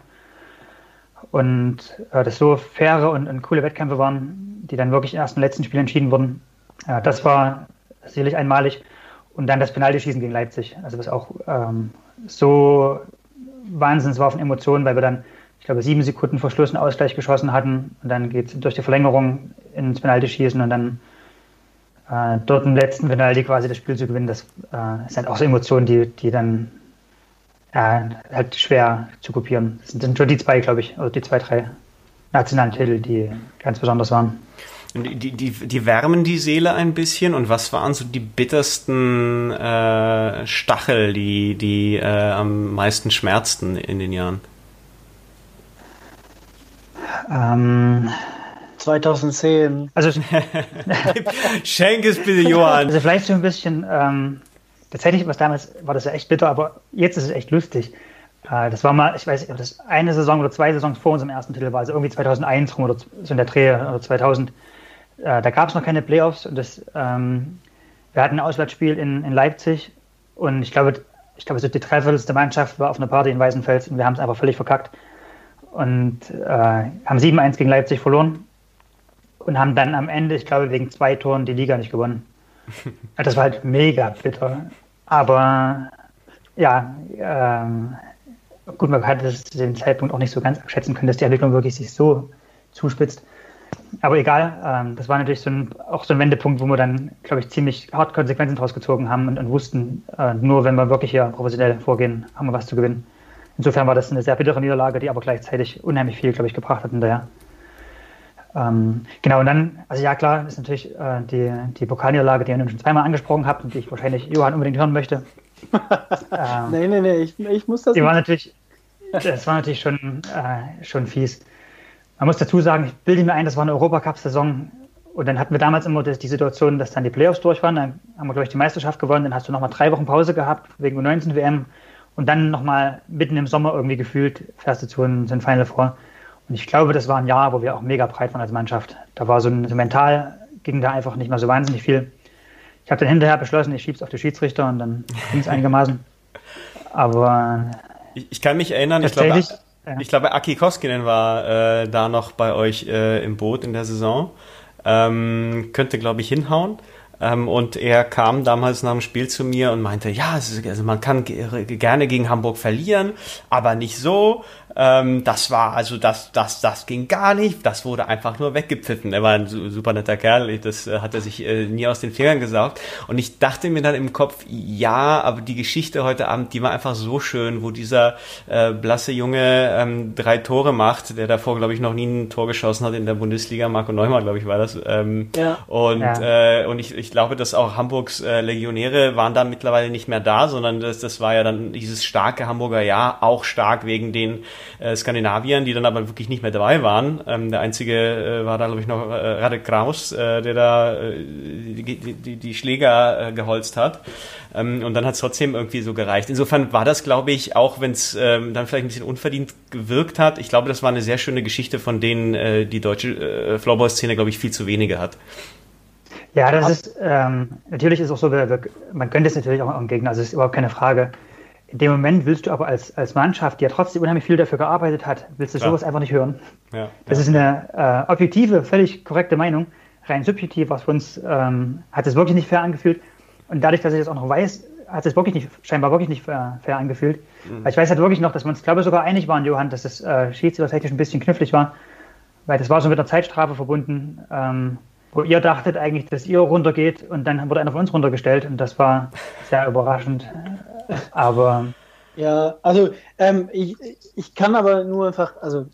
Und äh, das so faire und, und, coole Wettkämpfe waren, die dann wirklich im ersten letzten Spiel entschieden wurden. Äh, das war sicherlich einmalig. Und dann das Penaltyschießen gegen Leipzig. Also was auch ähm, so Wahnsinns war von Emotionen, weil wir dann, ich glaube, sieben Sekunden vor Schluss einen Ausgleich geschossen hatten. Und dann geht es durch die Verlängerung ins Penaltyschießen und dann äh, dort im letzten Penalty quasi das Spiel zu gewinnen. Das äh, sind auch so Emotionen, die, die dann äh, halt schwer zu kopieren. Das sind schon die zwei, glaube ich, also die zwei, drei nationalen Titel, die ganz besonders waren. Die, die, die wärmen die Seele ein bisschen. Und was waren so die bittersten äh, Stachel, die, die äh, am meisten schmerzten in den Jahren? Ähm, 2010. Also schenk es bitte, Johann. Also vielleicht so ein bisschen ähm, tatsächlich, was damals war das ja echt bitter, aber jetzt ist es echt lustig. Äh, das war mal, ich weiß nicht, ob das eine Saison oder zwei Saisons vor unserem ersten Titel war, also irgendwie 2001 rum oder so in der Dreh oder 2000. Äh, da gab es noch keine Playoffs und das, ähm, wir hatten ein Auswärtsspiel in, in Leipzig und ich glaube, ich glaube, so die dreiviertelste Mannschaft war auf einer Party in Weißenfels und wir haben es einfach völlig verkackt und äh, haben 7-1 gegen Leipzig verloren und haben dann am Ende, ich glaube, wegen zwei Toren die Liga nicht gewonnen. Das war halt mega bitter. Aber ja, ähm, gut, man hat das zu dem Zeitpunkt auch nicht so ganz abschätzen können, dass die Entwicklung wirklich sich so zuspitzt. Aber egal, ähm, das war natürlich so ein, auch so ein Wendepunkt, wo wir dann, glaube ich, ziemlich hart Konsequenzen daraus gezogen haben und, und wussten, äh, nur wenn wir wirklich hier professionell vorgehen, haben wir was zu gewinnen. Insofern war das eine sehr bittere Niederlage, die aber gleichzeitig unheimlich viel, glaube ich, gebracht hat hinterher. Ähm, genau, und dann, also ja klar, ist natürlich äh, die, die Pokalniederlage, die ihr nun schon zweimal angesprochen habt und die ich wahrscheinlich Johann unbedingt hören möchte. ähm, nee, nee, nee, ich, ich muss das. Die war natürlich, das war natürlich schon, äh, schon fies. Man muss dazu sagen, ich bilde mir ein, das war eine Europacup-Saison und dann hatten wir damals immer die Situation, dass dann die Playoffs durch waren. Dann haben wir, glaube ich, die Meisterschaft gewonnen. Dann hast du nochmal drei Wochen Pause gehabt wegen U19 WM. Und dann nochmal mitten im Sommer irgendwie gefühlt fährst du zu einem Final vor. Und ich glaube, das war ein Jahr, wo wir auch mega breit waren als Mannschaft. Da war so, ein, so mental ging da einfach nicht mehr so wahnsinnig viel. Ich habe dann hinterher beschlossen, ich schieb's auf die Schiedsrichter und dann ging es einigermaßen. Aber ich, ich, kann mich erinnern, ich glaube, ja. ich glaube, Aki Koskinen war äh, da noch bei euch äh, im Boot in der Saison. Ähm, könnte, glaube ich, hinhauen. Ähm, und er kam damals nach dem Spiel zu mir und meinte, ja, also man kann gerne gegen Hamburg verlieren, aber nicht so. Ähm, das war, also das, das, das ging gar nicht. Das wurde einfach nur weggepfiffen. Er war ein super netter Kerl. Das äh, hat er sich äh, nie aus den Fingern gesaugt. Und ich dachte mir dann im Kopf, ja, aber die Geschichte heute Abend, die war einfach so schön, wo dieser äh, blasse Junge ähm, drei Tore macht, der davor, glaube ich, noch nie ein Tor geschossen hat in der Bundesliga. Marco Neumann, glaube ich, war das. Ähm, ja. Und, ja. Äh, und ich, ich glaube, dass auch Hamburgs äh, Legionäre waren dann mittlerweile nicht mehr da, sondern das, das war ja dann dieses starke Hamburger Jahr, auch stark wegen den äh, Skandinaviern, die dann aber wirklich nicht mehr dabei waren. Ähm, der einzige äh, war da, glaube ich, noch äh, Radek Kraus, äh, der da äh, die, die, die Schläger äh, geholzt hat. Ähm, und dann hat es trotzdem irgendwie so gereicht. Insofern war das, glaube ich, auch wenn es ähm, dann vielleicht ein bisschen unverdient gewirkt hat, ich glaube, das war eine sehr schöne Geschichte, von denen äh, die deutsche Floorball-Szene, glaube ich, viel zu wenige hat. Ja, das ist, ähm, natürlich ist auch so, man könnte es natürlich auch am Gegner, also ist überhaupt keine Frage. In dem Moment willst du aber als, als Mannschaft, die ja trotzdem unheimlich viel dafür gearbeitet hat, willst du sowas einfach nicht hören. Ja, das ja. ist eine äh, objektive, völlig korrekte Meinung. Rein subjektiv was für uns ähm, hat es wirklich nicht fair angefühlt. Und dadurch, dass ich das auch noch weiß, hat es wirklich nicht, scheinbar wirklich nicht fair, fair angefühlt. Mhm. Weil ich weiß halt wirklich noch, dass wir uns, glaube ich, sogar einig waren, Johann, dass das äh, schiedsrichtertechnisch ein bisschen knifflig war. Weil das war so mit einer Zeitstrafe verbunden, ähm, wo ihr dachtet eigentlich, dass ihr runtergeht und dann wurde einer von uns runtergestellt und das war sehr überraschend. Aber. Ja, also ähm, ich, ich kann aber nur einfach, also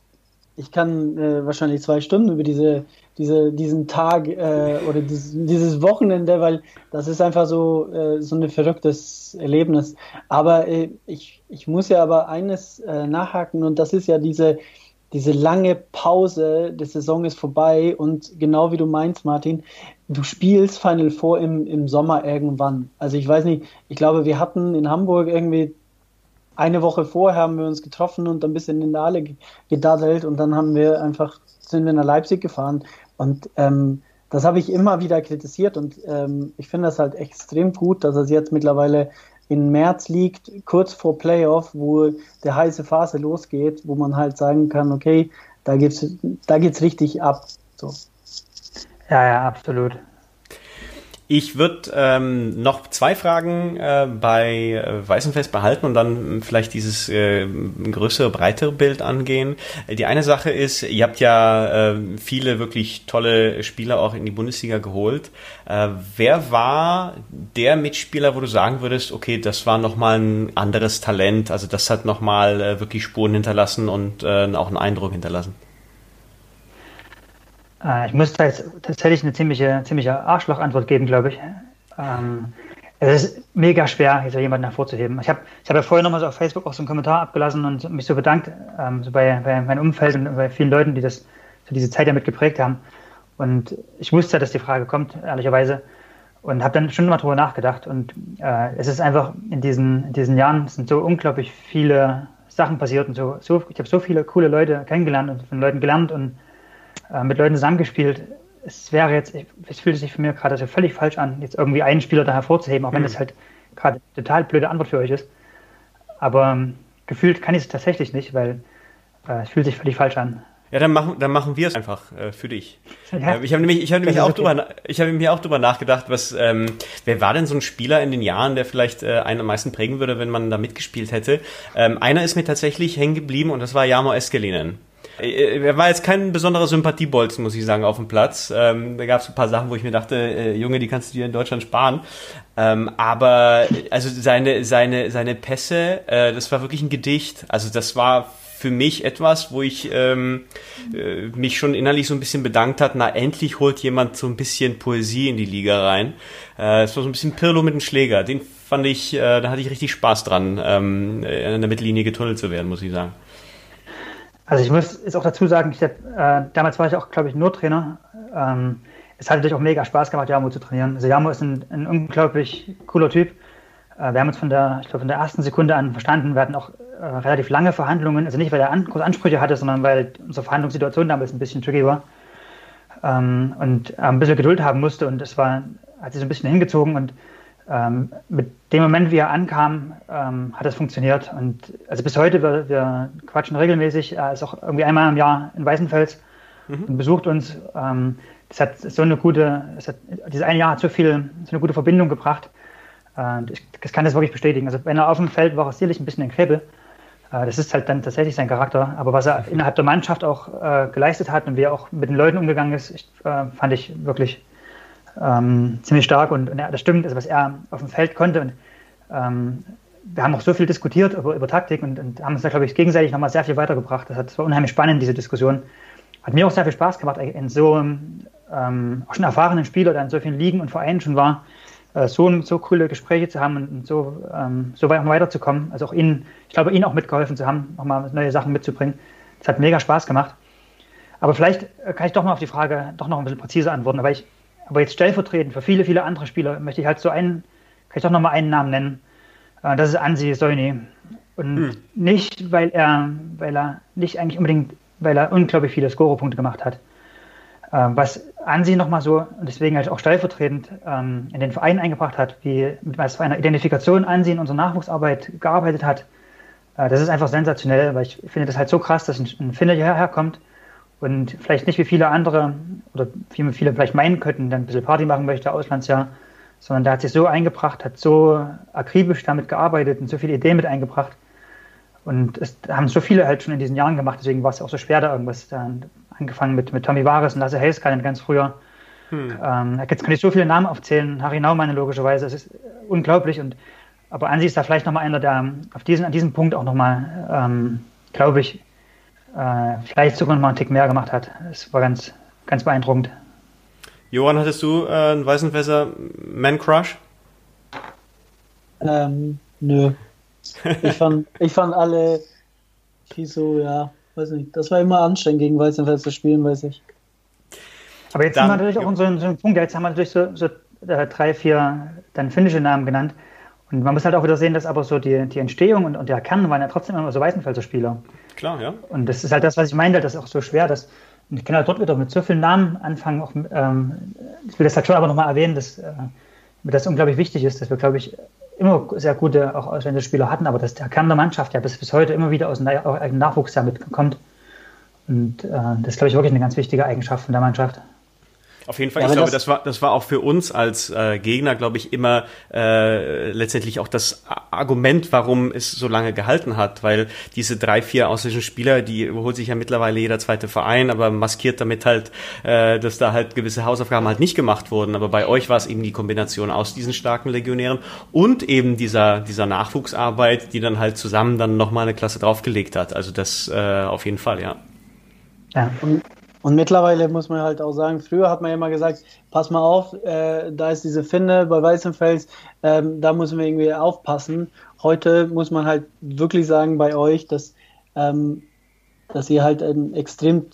ich kann äh, wahrscheinlich zwei Stunden über diese, diese, diesen Tag äh, oder dieses, dieses Wochenende, weil das ist einfach so, äh, so ein verrücktes Erlebnis. Aber äh, ich, ich muss ja aber eines äh, nachhaken und das ist ja diese, diese lange Pause, die Saison ist vorbei und genau wie du meinst, Martin, du spielst Final Four im, im Sommer irgendwann. Also ich weiß nicht, ich glaube, wir hatten in Hamburg irgendwie eine Woche vorher haben wir uns getroffen und ein bisschen in der Halle gedaddelt und dann haben wir einfach, sind wir nach Leipzig gefahren und ähm, das habe ich immer wieder kritisiert und ähm, ich finde das halt extrem gut, dass es jetzt mittlerweile in März liegt, kurz vor Playoff, wo der heiße Phase losgeht, wo man halt sagen kann, okay, da geht's, da geht's richtig ab. So. Ja, ja, absolut. Ich würde ähm, noch zwei Fragen äh, bei äh, Weißenfest behalten und dann vielleicht dieses äh, größere, breitere Bild angehen. Die eine Sache ist, ihr habt ja äh, viele wirklich tolle Spieler auch in die Bundesliga geholt. Äh, wer war der Mitspieler, wo du sagen würdest, okay, das war nochmal ein anderes Talent, also das hat nochmal äh, wirklich Spuren hinterlassen und äh, auch einen Eindruck hinterlassen? Äh, ich muss da jetzt tatsächlich eine ziemliche, ziemliche Arschloch-Antwort geben, glaube ich. Ähm, es ist mega schwer, jetzt jemanden hervorzuheben. Ich habe ich hab ja vorher nochmal so auf Facebook auch so einen Kommentar abgelassen und mich so bedankt ähm, so bei, bei meinem Umfeld und bei vielen Leuten, die das so diese Zeit damit geprägt haben. Und ich wusste, dass die Frage kommt, ehrlicherweise. Und habe dann schon mal drüber nachgedacht. Und äh, es ist einfach in diesen, in diesen Jahren sind so unglaublich viele Sachen passiert und so, so ich habe so viele coole Leute kennengelernt und von Leuten gelernt und äh, mit Leuten zusammengespielt. Es wäre jetzt, es fühlt sich für mich gerade so völlig falsch an, jetzt irgendwie einen Spieler da hervorzuheben, auch mhm. wenn das halt gerade total blöde Antwort für euch ist. Aber ähm, gefühlt kann ich es tatsächlich nicht, weil äh, es fühlt sich völlig falsch an. Ja, dann machen, dann machen wir es einfach äh, für dich. Ja. Äh, ich habe nämlich, ich habe nämlich auch okay. drüber, ich habe mir auch drüber nachgedacht, was, ähm, wer war denn so ein Spieler in den Jahren, der vielleicht äh, einen am meisten prägen würde, wenn man da mitgespielt hätte? Ähm, einer ist mir tatsächlich hängen geblieben und das war Jamo Eskelinen. Äh, er war jetzt kein besonderer Sympathiebolzen, muss ich sagen, auf dem Platz. Ähm, da gab es ein paar Sachen, wo ich mir dachte, äh, Junge, die kannst du dir in Deutschland sparen. Ähm, aber also seine seine seine Pässe, äh, das war wirklich ein Gedicht. Also das war für mich etwas, wo ich ähm, äh, mich schon innerlich so ein bisschen bedankt hat. Na endlich holt jemand so ein bisschen Poesie in die Liga rein. Äh, es war so ein bisschen Pirlo mit dem Schläger. Den fand ich, äh, da hatte ich richtig Spaß dran, ähm, in der Mittellinie getunnelt zu werden, muss ich sagen. Also ich muss jetzt auch dazu sagen, ich hab, äh, damals war ich auch, glaube ich, nur Trainer. Ähm, es hat natürlich auch mega Spaß gemacht, Jamo zu trainieren. Also Jamo ist ein, ein unglaublich cooler Typ. Äh, wir haben uns von der, ich glaube, von der ersten Sekunde an verstanden. Wir hatten auch äh, relativ lange Verhandlungen, also nicht, weil er an, große Ansprüche hatte, sondern weil unsere Verhandlungssituation damals ein bisschen tricky war. Ähm, und ein bisschen Geduld haben musste und es war, hat sich so ein bisschen hingezogen und ähm, mit dem Moment, wie er ankam, ähm, hat es funktioniert. Und also bis heute, wir, wir quatschen regelmäßig. Er ist auch irgendwie einmal im Jahr in Weißenfels mhm. und besucht uns. Ähm, das hat so eine gute, hat, dieses eine Jahr hat so viel, so eine gute Verbindung gebracht. Äh, ich, ich, kann das wirklich bestätigen. Also wenn er auf dem Feld war, er sicherlich ein bisschen ein Krebel. Äh, das ist halt dann tatsächlich sein Charakter. Aber was er innerhalb der Mannschaft auch äh, geleistet hat und wie er auch mit den Leuten umgegangen ist, ich, äh, fand ich wirklich ähm, ziemlich stark und, und das stimmt, also was er auf dem Feld konnte. Und ähm, wir haben auch so viel diskutiert über, über Taktik und, und, haben uns da, glaube ich, gegenseitig nochmal sehr viel weitergebracht. Das, hat, das war unheimlich spannend, diese Diskussion. Hat mir auch sehr viel Spaß gemacht, in so ähm, auch schon erfahrenen Spieler, der in so vielen Ligen und Vereinen schon war, äh, so, so coole Gespräche zu haben und so, ähm, so weit weiterzukommen. Also auch Ihnen, ich glaube, Ihnen auch mitgeholfen zu haben, nochmal neue Sachen mitzubringen. Es hat mega Spaß gemacht. Aber vielleicht äh, kann ich doch mal auf die Frage doch noch ein bisschen präziser antworten. Aber, ich, aber jetzt stellvertretend für viele, viele andere Spieler möchte ich halt so einen, kann ich doch noch mal einen Namen nennen. Äh, das ist Ansi Soini. Und hm. nicht, weil er, weil er nicht eigentlich unbedingt, weil er unglaublich viele Scorerpunkte gemacht hat. Ähm, was Ansi nochmal so, und deswegen halt auch stellvertretend ähm, in den Verein eingebracht hat, wie mit was für einer Identifikation Ansi in unserer Nachwuchsarbeit gearbeitet hat, äh, das ist einfach sensationell, weil ich finde das halt so krass, dass ein, ein Finne hierher kommt und vielleicht nicht wie viele andere oder wie viele vielleicht meinen könnten, dann ein bisschen Party machen möchte, Auslandsjahr, sondern der hat sich so eingebracht, hat so akribisch damit gearbeitet und so viele Ideen mit eingebracht. Und es haben so viele halt schon in diesen Jahren gemacht, deswegen war es auch so schwer, da irgendwas dann angefangen mit, mit Tommy Wares und Lasse Helskanen ganz früher. Hm. Ähm, jetzt kann ich so viele Namen aufzählen, Harry Naumann logischerweise, es ist unglaublich. Und, aber Ansi ist da vielleicht nochmal einer, der auf diesen, an diesem Punkt auch nochmal, ähm, glaube ich, äh, vielleicht sogar noch mal einen Tick mehr gemacht hat. Es war ganz, ganz beeindruckend. Johann, hattest du äh, einen Weißenfässer Man Crush? Ähm, nö. Ich fand, ich fand alle, wie so, ja, weiß nicht. Das war immer anstrengend, gegen Weißenfels zu spielen, weiß ich. Aber jetzt dann, haben wir natürlich auch so einen, so einen Punkt, jetzt haben wir natürlich so, so äh, drei, vier dann finnische Namen genannt. Und man muss halt auch wieder sehen, dass aber so die, die Entstehung und, und der Kern waren ja trotzdem immer so Weißenfelser Spieler. Klar, ja. Und das ist halt das, was ich meinte, das ist auch so schwer, dass und ich kann halt dort wieder mit so vielen Namen anfangen. Auch, ähm, ich will das halt schon aber nochmal erwähnen, dass äh, mir das unglaublich wichtig ist, dass wir, glaube ich, immer sehr gute auch ausländische Spieler hatten, aber dass der Kern der Mannschaft ja bis, bis heute immer wieder aus dem Nachwuchs ja mitkommt. Und äh, das ist, glaube ich, wirklich eine ganz wichtige Eigenschaft von der Mannschaft. Auf jeden Fall, ja, ich glaube, das, das, war, das war auch für uns als äh, Gegner, glaube ich, immer äh, letztendlich auch das Argument, warum es so lange gehalten hat, weil diese drei, vier ausländischen Spieler, die überholt sich ja mittlerweile jeder zweite Verein, aber maskiert damit halt, äh, dass da halt gewisse Hausaufgaben halt nicht gemacht wurden. Aber bei euch war es eben die Kombination aus diesen starken Legionären und eben dieser, dieser Nachwuchsarbeit, die dann halt zusammen dann nochmal eine Klasse draufgelegt hat. Also das äh, auf jeden Fall, ja. Ja, und und mittlerweile muss man halt auch sagen, früher hat man ja immer gesagt, pass mal auf, äh, da ist diese Finne bei Weißenfels, ähm, da müssen wir irgendwie aufpassen. Heute muss man halt wirklich sagen bei euch, dass, ähm, dass ihr halt eine extrem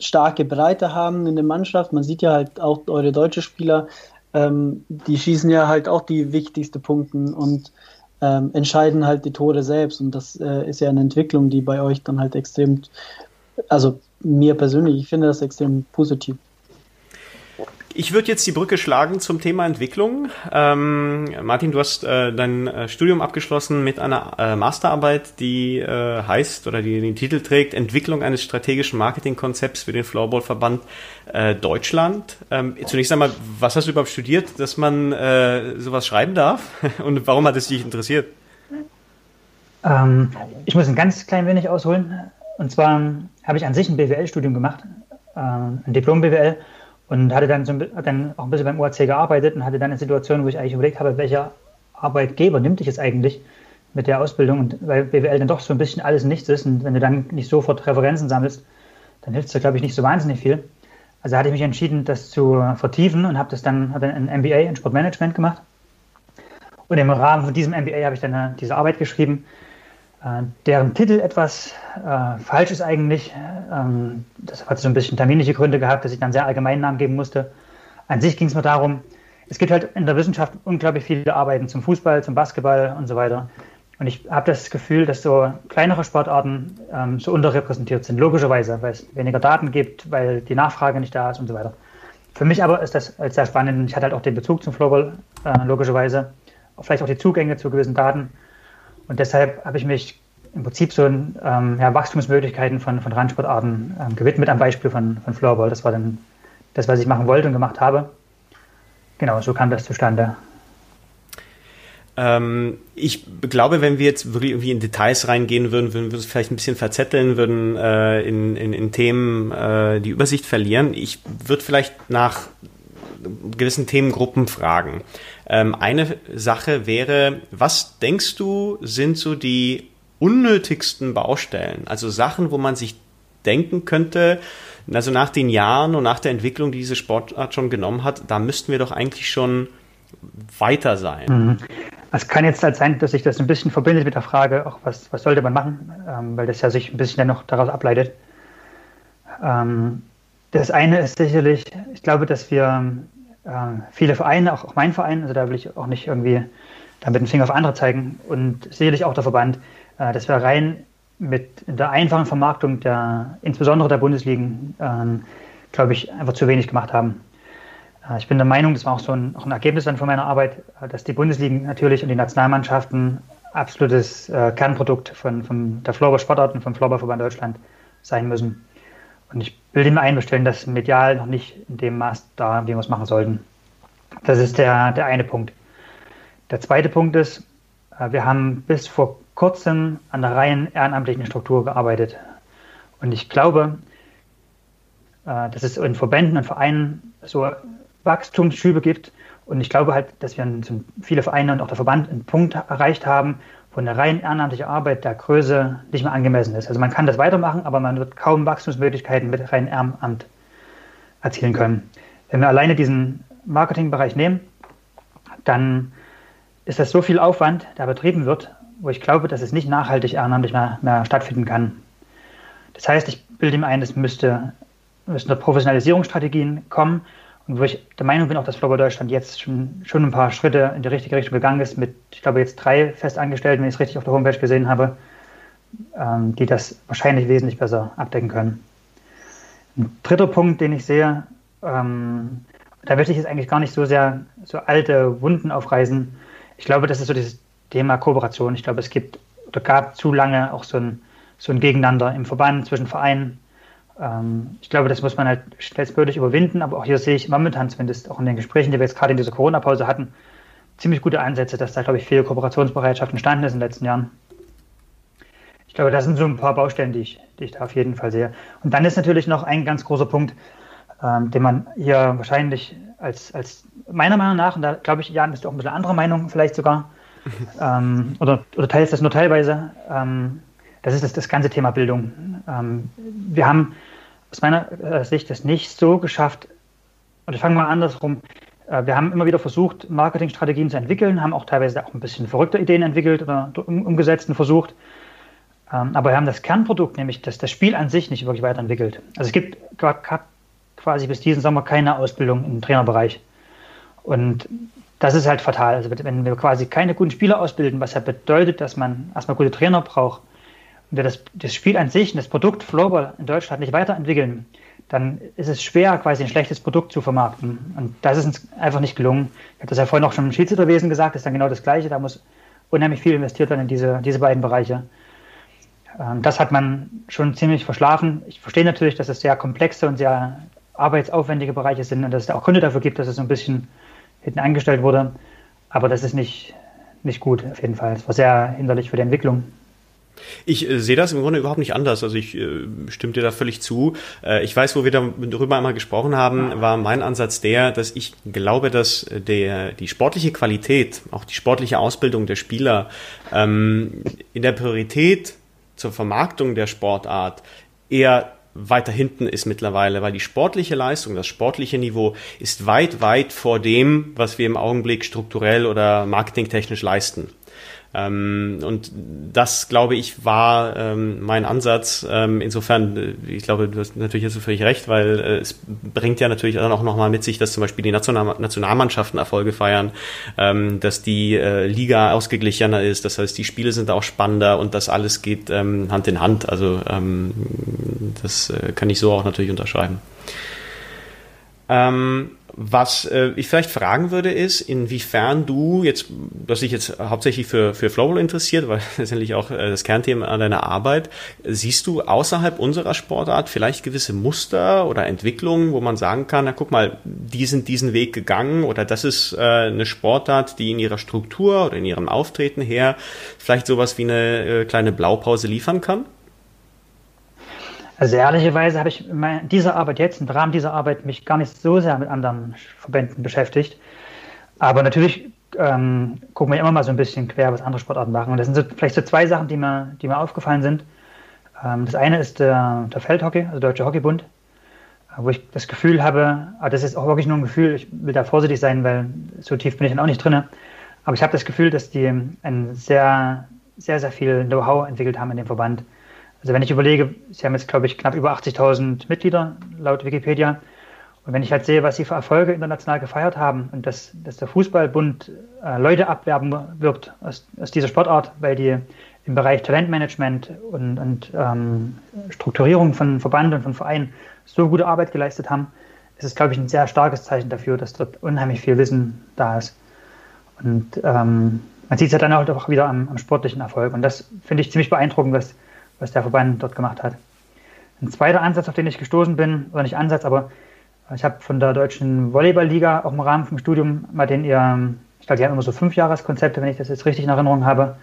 starke Breite haben in der Mannschaft. Man sieht ja halt auch eure deutsche Spieler, ähm, die schießen ja halt auch die wichtigsten Punkten und ähm, entscheiden halt die Tore selbst. Und das äh, ist ja eine Entwicklung, die bei euch dann halt extrem, also mir persönlich, ich finde das extrem positiv. Ich würde jetzt die Brücke schlagen zum Thema Entwicklung. Ähm, Martin, du hast äh, dein äh, Studium abgeschlossen mit einer äh, Masterarbeit, die äh, heißt oder die den Titel trägt Entwicklung eines strategischen Marketingkonzepts für den Floorballverband äh, Deutschland. Ähm, zunächst einmal, was hast du überhaupt studiert, dass man äh, sowas schreiben darf? Und warum hat es dich interessiert? Ähm, ich muss ein ganz klein wenig ausholen. Und zwar habe ich an sich ein BWL-Studium gemacht, äh, ein Diplom-BWL, und hatte dann, so dann auch ein bisschen beim UAC gearbeitet und hatte dann eine Situation, wo ich eigentlich überlegt habe, welcher Arbeitgeber nimmt dich jetzt eigentlich mit der Ausbildung und weil BWL dann doch so ein bisschen alles nichts ist und wenn du dann nicht sofort Referenzen sammelst, dann hilft es dir, glaube ich, nicht so wahnsinnig viel. Also hatte ich mich entschieden, das zu vertiefen und habe das dann, habe dann ein MBA in Sportmanagement gemacht. Und im Rahmen von diesem MBA habe ich dann diese Arbeit geschrieben, äh, deren Titel etwas äh, falsch ist eigentlich. Ähm, das hat so ein bisschen terminliche Gründe gehabt, dass ich dann sehr allgemeinen Namen geben musste. An sich ging es mir darum, es gibt halt in der Wissenschaft unglaublich viele Arbeiten zum Fußball, zum Basketball und so weiter. Und ich habe das Gefühl, dass so kleinere Sportarten ähm, so unterrepräsentiert sind, logischerweise, weil es weniger Daten gibt, weil die Nachfrage nicht da ist und so weiter. Für mich aber ist das sehr spannend. Ich hatte halt auch den Bezug zum Floorball, äh, logischerweise. Vielleicht auch die Zugänge zu gewissen Daten. Und deshalb habe ich mich im Prinzip so ähm, ja, Wachstumsmöglichkeiten von, von Randsportarten ähm, gewidmet am Beispiel von, von Floorball. Das war dann das, was ich machen wollte und gemacht habe. Genau, so kam das zustande. Ähm, ich glaube, wenn wir jetzt wirklich irgendwie in Details reingehen würden, würden wir uns vielleicht ein bisschen verzetteln, würden äh, in, in, in Themen äh, die Übersicht verlieren. Ich würde vielleicht nach gewissen Themengruppen fragen. Ähm, eine Sache wäre, was denkst du, sind so die unnötigsten Baustellen? Also Sachen, wo man sich denken könnte, also nach den Jahren und nach der Entwicklung, die diese Sportart schon genommen hat, da müssten wir doch eigentlich schon weiter sein? Mhm. Es kann jetzt halt sein, dass sich das ein bisschen verbindet mit der Frage, auch was, was sollte man machen, ähm, weil das ja sich ein bisschen dann noch daraus ableitet. Ähm, das eine ist sicherlich, ich glaube, dass wir viele Vereine, auch, mein Verein, also da will ich auch nicht irgendwie da mit dem Finger auf andere zeigen und sicherlich auch der Verband, äh, dass wir rein mit der einfachen Vermarktung der, insbesondere der Bundesligen, äh, glaube ich, einfach zu wenig gemacht haben. Äh, ich bin der Meinung, das war auch so ein, auch ein Ergebnis dann von meiner Arbeit, äh, dass die Bundesligen natürlich und die Nationalmannschaften absolutes äh, Kernprodukt von, von der Floorball Sportart und vom Floorballverband Deutschland sein müssen. Und ich bilde mir ein, wir stellen das medial noch nicht in dem Maß dar, wie wir es machen sollten. Das ist der, der eine Punkt. Der zweite Punkt ist, äh, wir haben bis vor kurzem an der rein ehrenamtlichen Struktur gearbeitet. Und ich glaube, äh, dass es in Verbänden und Vereinen so Wachstumsschübe gibt. Und ich glaube halt, dass wir viele Vereine und auch der Verband einen Punkt erreicht haben, wo eine rein ehrenamtliche Arbeit der Größe nicht mehr angemessen ist. Also man kann das weitermachen, aber man wird kaum Wachstumsmöglichkeiten mit rein Ehrenamt erzielen können. Wenn wir alleine diesen Marketingbereich nehmen, dann ist das so viel Aufwand, der betrieben wird, wo ich glaube, dass es nicht nachhaltig ehrenamtlich mehr, mehr stattfinden kann. Das heißt, ich bilde mir ein, es müsste, müssten Professionalisierungsstrategien kommen und wo ich der Meinung bin, auch dass Floorball Deutschland jetzt schon, schon ein paar Schritte in die richtige Richtung gegangen ist, mit, ich glaube, jetzt drei Festangestellten, wenn ich es richtig auf der Homepage gesehen habe, ähm, die das wahrscheinlich wesentlich besser abdecken können. Ein dritter Punkt, den ich sehe, ähm, da möchte ich jetzt eigentlich gar nicht so sehr so alte Wunden aufreißen. Ich glaube, das ist so dieses Thema Kooperation. Ich glaube, es gibt oder gab zu lange auch so ein, so ein Gegeneinander im Verband zwischen Vereinen ähm, ich glaube, das muss man halt schnellstmöglich überwinden, aber auch hier sehe ich momentan zumindest auch in den Gesprächen, die wir jetzt gerade in dieser Corona-Pause hatten, ziemlich gute Ansätze, dass da, glaube ich, viel Kooperationsbereitschaft entstanden ist in den letzten Jahren. Ich glaube, das sind so ein paar Baustellen, die ich, die ich da auf jeden Fall sehe. Und dann ist natürlich noch ein ganz großer Punkt, ähm, den man hier wahrscheinlich als, als meiner Meinung nach, und da glaube ich, Jan, bist du auch ein bisschen anderer Meinung vielleicht sogar, ähm, oder, oder teilst das nur teilweise, ähm, das ist das, das ganze Thema Bildung. Ähm, wir haben aus meiner äh, Sicht das nicht so geschafft, und ich fange mal andersrum. Äh, wir haben immer wieder versucht, Marketingstrategien zu entwickeln, haben auch teilweise auch ein bisschen verrückte Ideen entwickelt oder umgesetzt und versucht. Ähm, aber wir haben das Kernprodukt, nämlich das, das Spiel an sich, nicht wirklich weiterentwickelt. Also es gibt quasi bis diesen Sommer keine Ausbildung im Trainerbereich. Und das ist halt fatal. Also wenn wir quasi keine guten Spieler ausbilden, was ja bedeutet, dass man erstmal gute Trainer braucht, und wir das, das Spiel an sich und das Produkt Floorball in Deutschland nicht weiterentwickeln, dann ist es schwer, quasi ein schlechtes Produkt zu vermarkten. Und das ist uns einfach nicht gelungen. Ich habe das ja vorhin auch schon im Schiedsrichterwesen gesagt, das ist dann genau das Gleiche. Da muss unheimlich viel investiert werden in diese, diese beiden Bereiche. Ähm, das hat man schon ziemlich verschlafen. Ich verstehe natürlich, dass es sehr komplexe und sehr arbeitsaufwendige Bereiche sind und dass es auch Gründe dafür gibt, dass es so ein bisschen hinten eingestellt wurde. Aber das ist nicht, nicht gut auf jeden Fall. Es war sehr hinderlich für die Entwicklung. Ich äh, sehe das im Grunde überhaupt nicht anders. Also ich äh, stimme dir da völlig zu. Äh, ich weiß, wo wir darüber einmal gesprochen haben, war mein Ansatz der, dass ich glaube, dass der, die sportliche Qualität, auch die sportliche Ausbildung der Spieler ähm, in der Priorität zur Vermarktung der Sportart eher weiter hinten ist mittlerweile, weil die sportliche Leistung, das sportliche Niveau ist weit, weit vor dem, was wir im Augenblick strukturell oder marketingtechnisch leisten. Ähm, und das, glaube ich, war ähm, mein Ansatz. Ähm, insofern, äh, ich glaube, du hast natürlich jetzt völlig recht, weil äh, es bringt ja natürlich dann auch nochmal mit sich, dass zum Beispiel die National Nationalmannschaften Erfolge feiern, dass die äh, Liga ausgeglichener ist, das heißt, die Spiele sind auch spannender und das alles geht Hand in Hand. Also das kann ich so auch natürlich unterschreiben. Ähm, was äh, ich vielleicht fragen würde, ist, inwiefern du jetzt, was dich jetzt hauptsächlich für, für Flowball interessiert, weil letztendlich auch äh, das Kernthema an deiner Arbeit, siehst du außerhalb unserer Sportart vielleicht gewisse Muster oder Entwicklungen, wo man sagen kann, na guck mal, die sind diesen Weg gegangen oder das ist äh, eine Sportart, die in ihrer Struktur oder in ihrem Auftreten her vielleicht sowas wie eine äh, kleine Blaupause liefern kann? Also ehrlicherweise habe ich in dieser Arbeit jetzt, im Rahmen dieser Arbeit, mich gar nicht so sehr mit anderen Verbänden beschäftigt. Aber natürlich ähm, gucken wir immer mal so ein bisschen quer, was andere Sportarten machen. Und das sind so, vielleicht so zwei Sachen, die mir, die mir aufgefallen sind. Ähm, das eine ist der, der Feldhockey, also Deutsche Hockeybund. wo ich das Gefühl habe, aber das ist auch wirklich nur ein Gefühl, ich will da vorsichtig sein, weil so tief bin ich dann auch nicht drin, aber ich habe das Gefühl, dass die ein sehr, sehr, sehr viel Know-how entwickelt haben in dem Verband. Also wenn ich überlege, sie haben jetzt, glaube ich, knapp über 80.000 Mitglieder laut Wikipedia. Und wenn ich halt sehe, was sie für Erfolge international gefeiert haben und dass, dass der Fußballbund äh, Leute abwerben wirbt aus, aus dieser Sportart, weil die im Bereich Talentmanagement und, und ähm, Strukturierung von Verband und von Vereinen so gute Arbeit geleistet haben, ist es, glaube ich, ein sehr starkes Zeichen dafür, dass dort unheimlich viel Wissen da ist. Und ähm, man sieht es ja dann auch wieder am, am sportlichen Erfolg. Und das finde ich ziemlich beeindruckend, was, was der Verband dort gemacht hat. Ein zweiter Ansatz, auf den ich gestoßen bin, oder nicht Ansatz, aber ich habe von der deutschen Volleyballliga auch im Rahmen vom Studium mal den ihr, ich glaube, die haben immer so Fünfjahreskonzepte, wenn ich das jetzt richtig in Erinnerung habe.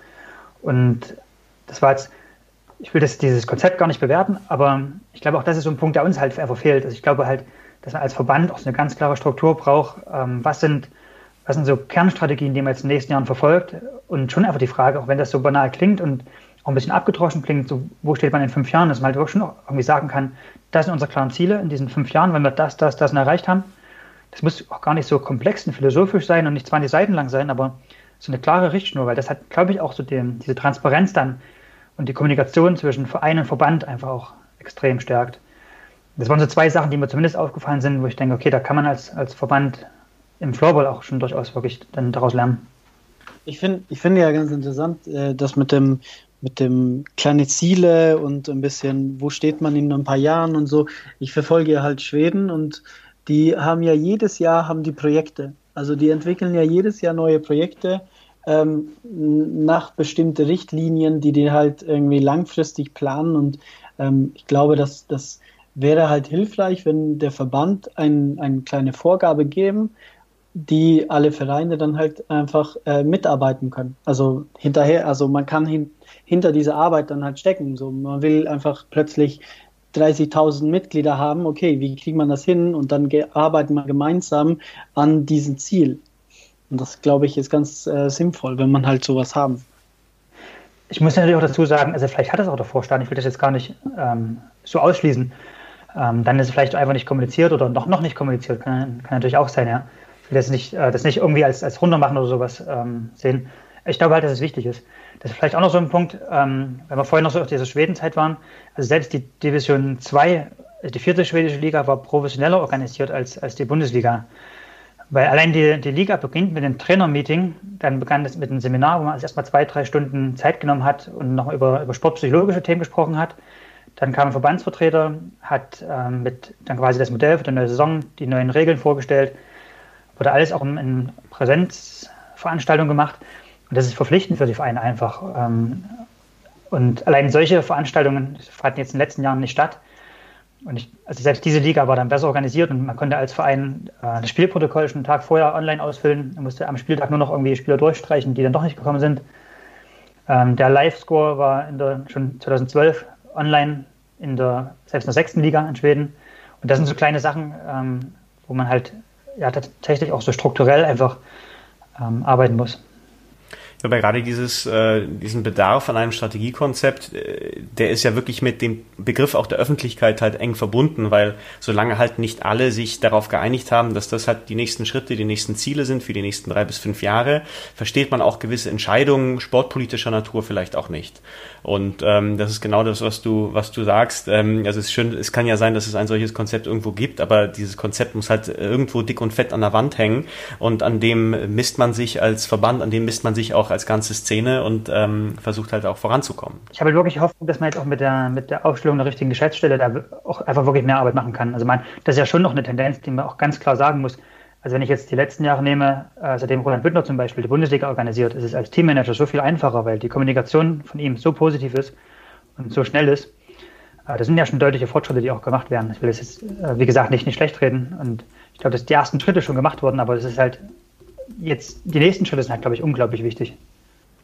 Und das war jetzt, ich will das, dieses Konzept gar nicht bewerten, aber ich glaube auch, das ist so ein Punkt, der uns halt einfach fehlt. Also ich glaube halt, dass man als Verband auch so eine ganz klare Struktur braucht. Ähm, was sind, was sind so Kernstrategien, die man jetzt in den nächsten Jahren verfolgt? Und schon einfach die Frage, auch wenn das so banal klingt und auch ein bisschen abgedroschen klingt, so wo steht man in fünf Jahren, dass man halt wirklich schon irgendwie sagen kann, das sind unsere klaren Ziele in diesen fünf Jahren, wenn wir das, das, das erreicht haben. Das muss auch gar nicht so komplex und philosophisch sein und nicht 20 Seiten lang sein, aber so eine klare Richtschnur, weil das hat, glaube ich, auch so den, diese Transparenz dann und die Kommunikation zwischen Verein und Verband einfach auch extrem stärkt. Das waren so zwei Sachen, die mir zumindest aufgefallen sind, wo ich denke, okay, da kann man als, als Verband im Floorball auch schon durchaus wirklich dann daraus lernen. Ich finde ich finde ja ganz interessant, äh, das mit dem, mit dem kleine Ziele und ein bisschen, wo steht man in ein paar Jahren und so. Ich verfolge ja halt Schweden und die haben ja jedes Jahr haben die Projekte. Also die entwickeln ja jedes Jahr neue Projekte ähm, nach bestimmte Richtlinien, die die halt irgendwie langfristig planen und ähm, ich glaube, dass das wäre halt hilfreich, wenn der Verband ein, eine kleine Vorgabe geben, die alle Vereine dann halt einfach äh, mitarbeiten können. Also hinterher, also man kann hin, hinter dieser Arbeit dann halt stecken. So, man will einfach plötzlich 30.000 Mitglieder haben. Okay, wie kriegt man das hin? Und dann arbeiten wir gemeinsam an diesem Ziel. Und das, glaube ich, ist ganz äh, sinnvoll, wenn man halt sowas haben. Ich muss natürlich auch dazu sagen, also vielleicht hat es auch der Vorstand, ich will das jetzt gar nicht ähm, so ausschließen. Ähm, dann ist es vielleicht einfach nicht kommuniziert oder noch, noch nicht kommuniziert. Kann, kann natürlich auch sein, ja will das nicht, äh, das nicht irgendwie als, als runtermachen oder sowas ähm, sehen. Ich glaube halt, dass es wichtig ist. Das ist vielleicht auch noch so ein Punkt, ähm, wenn wir vorhin noch so auf dieser Schwedenzeit waren. Also selbst die Division 2, also die vierte schwedische Liga, war professioneller organisiert als, als die Bundesliga. Weil allein die, die Liga beginnt mit einem Trainermeeting, dann begann es mit einem Seminar, wo man also erstmal zwei, drei Stunden Zeit genommen hat und noch über, über sportpsychologische Themen gesprochen hat. Dann kam ein Verbandsvertreter, hat ähm, mit dann quasi das Modell für die neue Saison, die neuen Regeln vorgestellt wurde alles auch in Präsenzveranstaltungen gemacht. Und das ist verpflichtend für die Vereine einfach. Ähm, und allein solche Veranstaltungen fanden jetzt in den letzten Jahren nicht statt. Und ich, also selbst diese Liga war dann besser organisiert und man konnte als Verein äh, das Spielprotokoll schon einen Tag vorher online ausfüllen. Man musste am Spieltag nur noch irgendwie Spieler durchstreichen, die dann doch nicht gekommen sind. Ähm, der Live-Score war der, schon 2012 online in der, selbst in der sechsten Liga in Schweden. Und das sind so kleine Sachen, ähm, wo man halt ja tatsächlich auch so strukturell einfach ähm, arbeiten muss. Aber gerade dieses, äh, diesen Bedarf an einem Strategiekonzept, äh, der ist ja wirklich mit dem Begriff auch der Öffentlichkeit halt eng verbunden, weil solange halt nicht alle sich darauf geeinigt haben, dass das halt die nächsten Schritte, die nächsten Ziele sind für die nächsten drei bis fünf Jahre, versteht man auch gewisse Entscheidungen sportpolitischer Natur vielleicht auch nicht. Und ähm, das ist genau das, was du, was du sagst. Ähm, also es ist schön, es kann ja sein, dass es ein solches Konzept irgendwo gibt, aber dieses Konzept muss halt irgendwo dick und fett an der Wand hängen und an dem misst man sich als Verband, an dem misst man sich auch als ganze Szene und ähm, versucht halt auch voranzukommen. Ich habe wirklich Hoffnung, dass man jetzt auch mit der, mit der Aufstellung der richtigen Geschäftsstelle da auch einfach wirklich mehr Arbeit machen kann. Also man, das ist ja schon noch eine Tendenz, die man auch ganz klar sagen muss. Also wenn ich jetzt die letzten Jahre nehme, äh, seitdem Roland Büttner zum Beispiel die Bundesliga organisiert, ist es als Teammanager so viel einfacher, weil die Kommunikation von ihm so positiv ist und so schnell ist. Äh, das sind ja schon deutliche Fortschritte, die auch gemacht werden. Ich will es jetzt, äh, wie gesagt, nicht, nicht schlecht reden. Und ich glaube, dass die ersten Schritte schon gemacht wurden, aber es ist halt jetzt, die nächsten Schritte sind halt, glaube ich, unglaublich wichtig.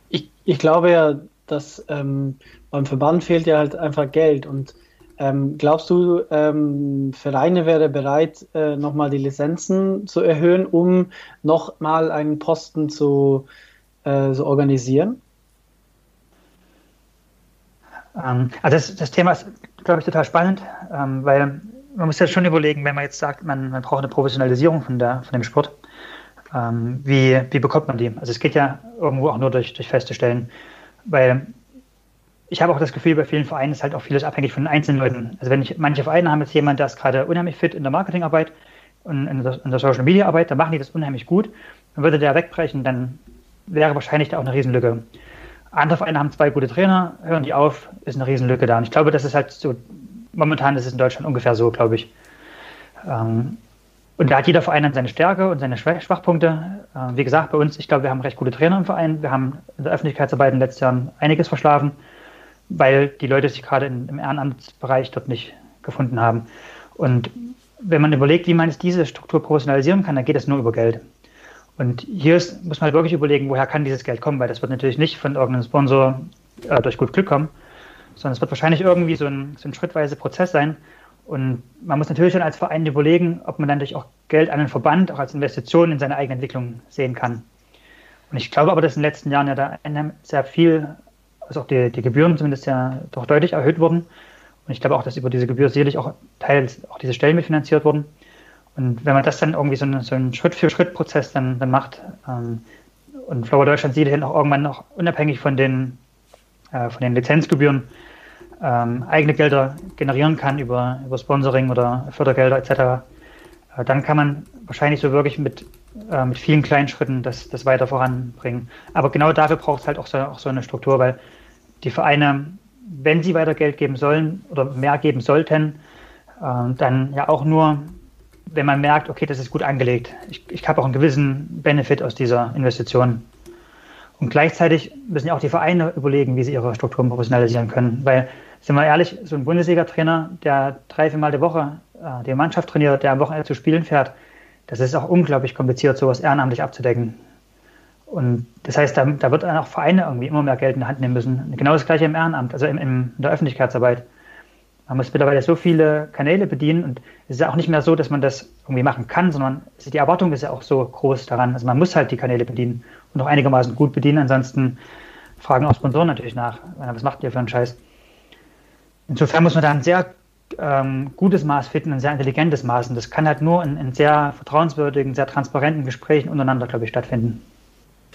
Ich, ich glaube ja, dass ähm, beim Verband fehlt ja halt einfach Geld und ähm, glaubst du, ähm, Vereine wäre bereit, äh, nochmal die Lizenzen zu erhöhen, um nochmal einen Posten zu, äh, zu organisieren? Ähm, also das, das, Thema ist, glaube ich, total spannend, ähm, weil man muss ja schon überlegen, wenn man jetzt sagt, man, man braucht eine Professionalisierung von, der, von dem Sport, ähm, wie, wie bekommt man die? Also es geht ja irgendwo auch nur durch, durch feste Stellen, weil ich habe auch das Gefühl, bei vielen Vereinen ist halt auch vieles abhängig von den einzelnen Leuten. Also wenn ich, manche Vereine haben jetzt jemanden, der ist gerade unheimlich fit in der Marketingarbeit und in der, in der Social Media Arbeit, dann machen die das unheimlich gut. Dann würde der wegbrechen, dann wäre wahrscheinlich da auch eine Riesenlücke. Andere Vereine haben zwei gute Trainer, hören die auf, ist eine Riesenlücke da. Und ich glaube, das ist halt so, momentan ist es in Deutschland ungefähr so, glaube ich. Ähm, und da hat jeder Verein dann seine Stärke und seine Schwachpunkte. Äh, wie gesagt, bei uns, ich glaube, wir haben recht gute Trainer im Verein. Wir haben in der Öffentlichkeitsarbeit in den letzten Jahren einiges verschlafen weil die Leute sich gerade im Ehrenamtsbereich dort nicht gefunden haben. Und wenn man überlegt, wie man diese Struktur professionalisieren kann, dann geht es nur über Geld. Und hier ist, muss man halt wirklich überlegen, woher kann dieses Geld kommen, weil das wird natürlich nicht von irgendeinem Sponsor äh, durch gut Glück kommen, sondern es wird wahrscheinlich irgendwie so ein, so ein schrittweise Prozess sein. Und man muss natürlich dann als Verein überlegen, ob man dann durch auch Geld an einen Verband auch als Investition in seine eigene Entwicklung sehen kann. Und ich glaube aber, dass in den letzten Jahren ja da sehr viel also auch die, die Gebühren zumindest ja doch deutlich erhöht wurden. Und ich glaube auch, dass über diese Gebühr sicherlich auch teils auch diese Stellen mitfinanziert wurden. Und wenn man das dann irgendwie so, eine, so einen Schritt-für-Schritt-Prozess dann, dann macht ähm, und Flower Deutschland sieht auch irgendwann noch unabhängig von den, äh, von den Lizenzgebühren ähm, eigene Gelder generieren kann über, über Sponsoring oder Fördergelder etc., äh, dann kann man wahrscheinlich so wirklich mit äh, mit vielen kleinen Schritten das, das weiter voranbringen. Aber genau dafür braucht es halt auch so, auch so eine Struktur, weil die Vereine, wenn sie weiter Geld geben sollen oder mehr geben sollten, äh, dann ja auch nur, wenn man merkt, okay, das ist gut angelegt. Ich, ich habe auch einen gewissen Benefit aus dieser Investition. Und gleichzeitig müssen ja auch die Vereine überlegen, wie sie ihre Strukturen professionalisieren können. Weil, sind wir ehrlich, so ein Bundesliga-Trainer, der drei, vier Mal die Woche äh, die Mannschaft trainiert, der am Wochenende zu Spielen fährt, das ist auch unglaublich kompliziert, sowas ehrenamtlich abzudecken. Und das heißt, da, da wird dann auch Vereine irgendwie immer mehr Geld in die Hand nehmen müssen. Genau das gleiche im Ehrenamt, also im, im, in der Öffentlichkeitsarbeit. Man muss mittlerweile so viele Kanäle bedienen und es ist ja auch nicht mehr so, dass man das irgendwie machen kann, sondern die Erwartung ist ja auch so groß daran. Also man muss halt die Kanäle bedienen und auch einigermaßen gut bedienen. Ansonsten fragen auch Sponsoren natürlich nach, was macht ihr für einen Scheiß? Insofern muss man da ein sehr ähm, gutes Maß finden, ein sehr intelligentes Maß. Und das kann halt nur in, in sehr vertrauenswürdigen, sehr transparenten Gesprächen untereinander, glaube ich, stattfinden.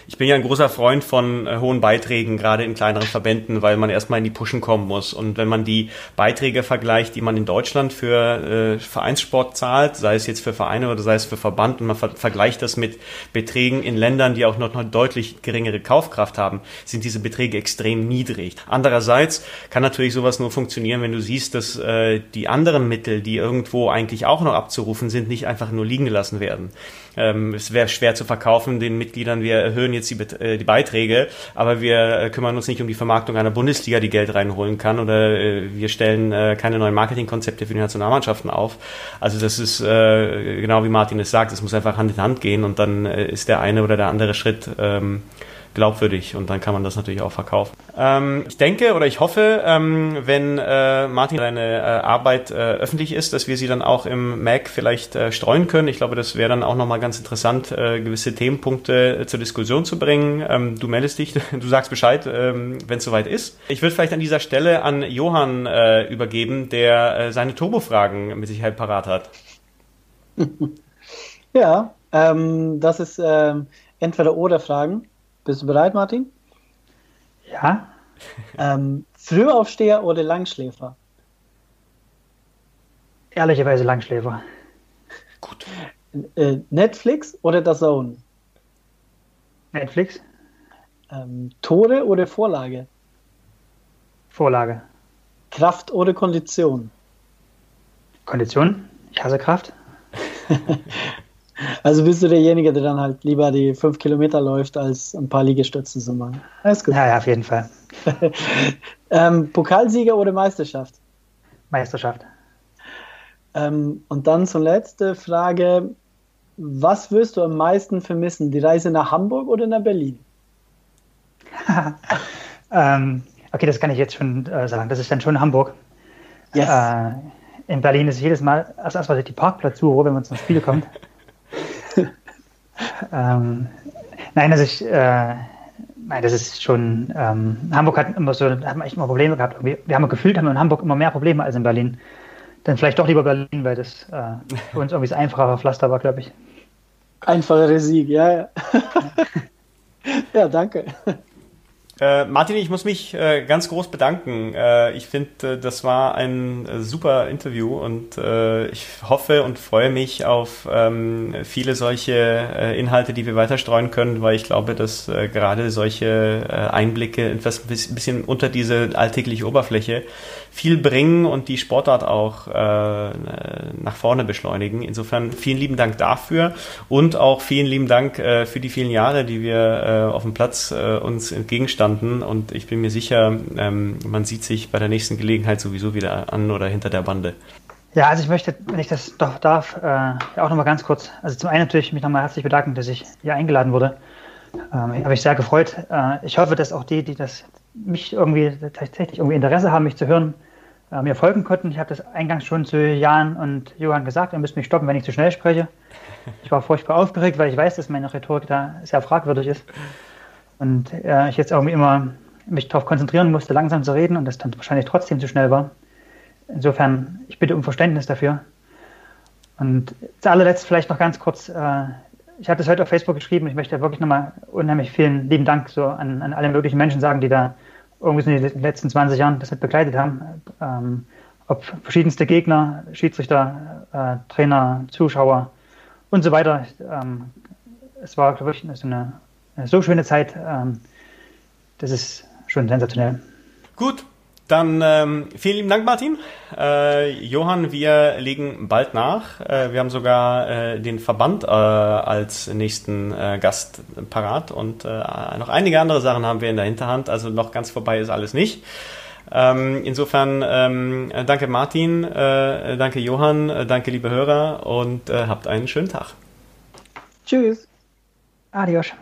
Ich bin ja ein großer Freund von äh, hohen Beiträgen, gerade in kleineren Verbänden, weil man erstmal in die Pushen kommen muss. Und wenn man die Beiträge vergleicht, die man in Deutschland für äh, Vereinssport zahlt, sei es jetzt für Vereine oder sei es für Verband, und man ver vergleicht das mit Beträgen in Ländern, die auch noch, noch deutlich geringere Kaufkraft haben, sind diese Beträge extrem niedrig. Andererseits kann natürlich sowas nur funktionieren, wenn du siehst, dass äh, die anderen Mittel, die irgendwo eigentlich auch noch abzurufen sind, nicht einfach nur liegen gelassen werden. Ähm, es wäre schwer zu verkaufen den Mitgliedern, wir erhöhen jetzt die, äh, die Beiträge, aber wir äh, kümmern uns nicht um die Vermarktung einer Bundesliga, die Geld reinholen kann oder äh, wir stellen äh, keine neuen Marketingkonzepte für die Nationalmannschaften auf. Also das ist äh, genau wie Martin es sagt, es muss einfach Hand in Hand gehen und dann äh, ist der eine oder der andere Schritt ähm, glaubwürdig und dann kann man das natürlich auch verkaufen. Ähm, ich denke oder ich hoffe, ähm, wenn äh, Martin seine äh, Arbeit äh, öffentlich ist, dass wir sie dann auch im Mac vielleicht äh, streuen können. Ich glaube, das wäre dann auch nochmal ganz interessant, äh, gewisse Themenpunkte äh, zur Diskussion zu bringen. Ähm, du meldest dich, du sagst Bescheid, ähm, wenn es soweit ist. Ich würde vielleicht an dieser Stelle an Johann übergeben, der seine Turbo-Fragen mit Sicherheit parat hat. Ja, ähm, das ist ähm, entweder oder Fragen. Bist du bereit, Martin? Ja. Ähm, Frühaufsteher oder Langschläfer? Ehrlicherweise Langschläfer. Gut. Äh, Netflix oder der Zone? Netflix. Ähm, Tore oder Vorlage? Vorlage. Kraft oder Kondition? Kondition? Ich hasse Kraft. Also bist du derjenige, der dann halt lieber die fünf Kilometer läuft, als ein paar Liegestützen zu machen. Alles gut. Ja, ja, auf jeden Fall. ähm, Pokalsieger oder Meisterschaft? Meisterschaft. Ähm, und dann zur letzten Frage. Was wirst du am meisten vermissen? Die Reise nach Hamburg oder nach Berlin? ähm, okay, das kann ich jetzt schon äh, sagen. Das ist dann schon Hamburg. Yes. Äh, in Berlin ist jedes Mal erst erstmal die Parkplatzsuche, wenn man zum Spiel kommt. ähm, nein, also ich, äh, nein, das ist schon, ähm, Hamburg hat immer so, hat man echt immer Probleme gehabt. Wir, wir haben gefühlt, haben wir in Hamburg immer mehr Probleme als in Berlin. dann vielleicht doch lieber Berlin, weil das äh, für uns irgendwie das einfache Pflaster war, glaube ich. Einfachere Sieg, ja, ja. ja, danke. Äh, Martin, ich muss mich äh, ganz groß bedanken. Äh, ich finde, äh, das war ein äh, super Interview und äh, ich hoffe und freue mich auf ähm, viele solche Inhalte, die wir weiter streuen können, weil ich glaube, dass gerade solche Einblicke etwas bisschen unter diese alltägliche Oberfläche viel bringen und die Sportart auch nach vorne beschleunigen. Insofern vielen lieben Dank dafür und auch vielen lieben Dank für die vielen Jahre, die wir auf dem Platz uns entgegenstanden standen und ich bin mir sicher, ähm, man sieht sich bei der nächsten Gelegenheit sowieso wieder an oder hinter der Bande. Ja, also ich möchte, wenn ich das doch darf, äh, auch nochmal ganz kurz, also zum einen natürlich mich nochmal herzlich bedanken, dass ich hier eingeladen wurde. Ähm, habe ich sehr gefreut. Äh, ich hoffe, dass auch die, die das mich irgendwie tatsächlich irgendwie Interesse haben, mich zu hören, äh, mir folgen konnten. Ich habe das eingangs schon zu Jan und Johann gesagt, ihr müsst mich stoppen, wenn ich zu schnell spreche. Ich war furchtbar aufgeregt, weil ich weiß, dass meine Rhetorik da sehr fragwürdig ist. Und äh, ich jetzt irgendwie immer mich darauf konzentrieren musste, langsam zu reden und das dann wahrscheinlich trotzdem zu schnell war. Insofern, ich bitte um Verständnis dafür. Und zu allerletzt vielleicht noch ganz kurz, äh, ich habe das heute auf Facebook geschrieben, ich möchte wirklich nochmal unheimlich vielen lieben Dank so an, an alle möglichen Menschen sagen, die da irgendwie in den letzten 20 Jahren das mit begleitet haben. Ähm, ob verschiedenste Gegner, Schiedsrichter, äh, Trainer, Zuschauer und so weiter. Ähm, es war, glaube ich, so eine so schöne Zeit. Ähm, das ist schon sensationell. Gut, dann ähm, vielen lieben Dank, Martin. Äh, Johann, wir legen bald nach. Äh, wir haben sogar äh, den Verband äh, als nächsten äh, Gast parat und äh, noch einige andere Sachen haben wir in der Hinterhand. Also noch ganz vorbei ist alles nicht. Ähm, insofern ähm, danke Martin, äh, danke Johann, äh, danke liebe Hörer und äh, habt einen schönen Tag. Tschüss. Adios.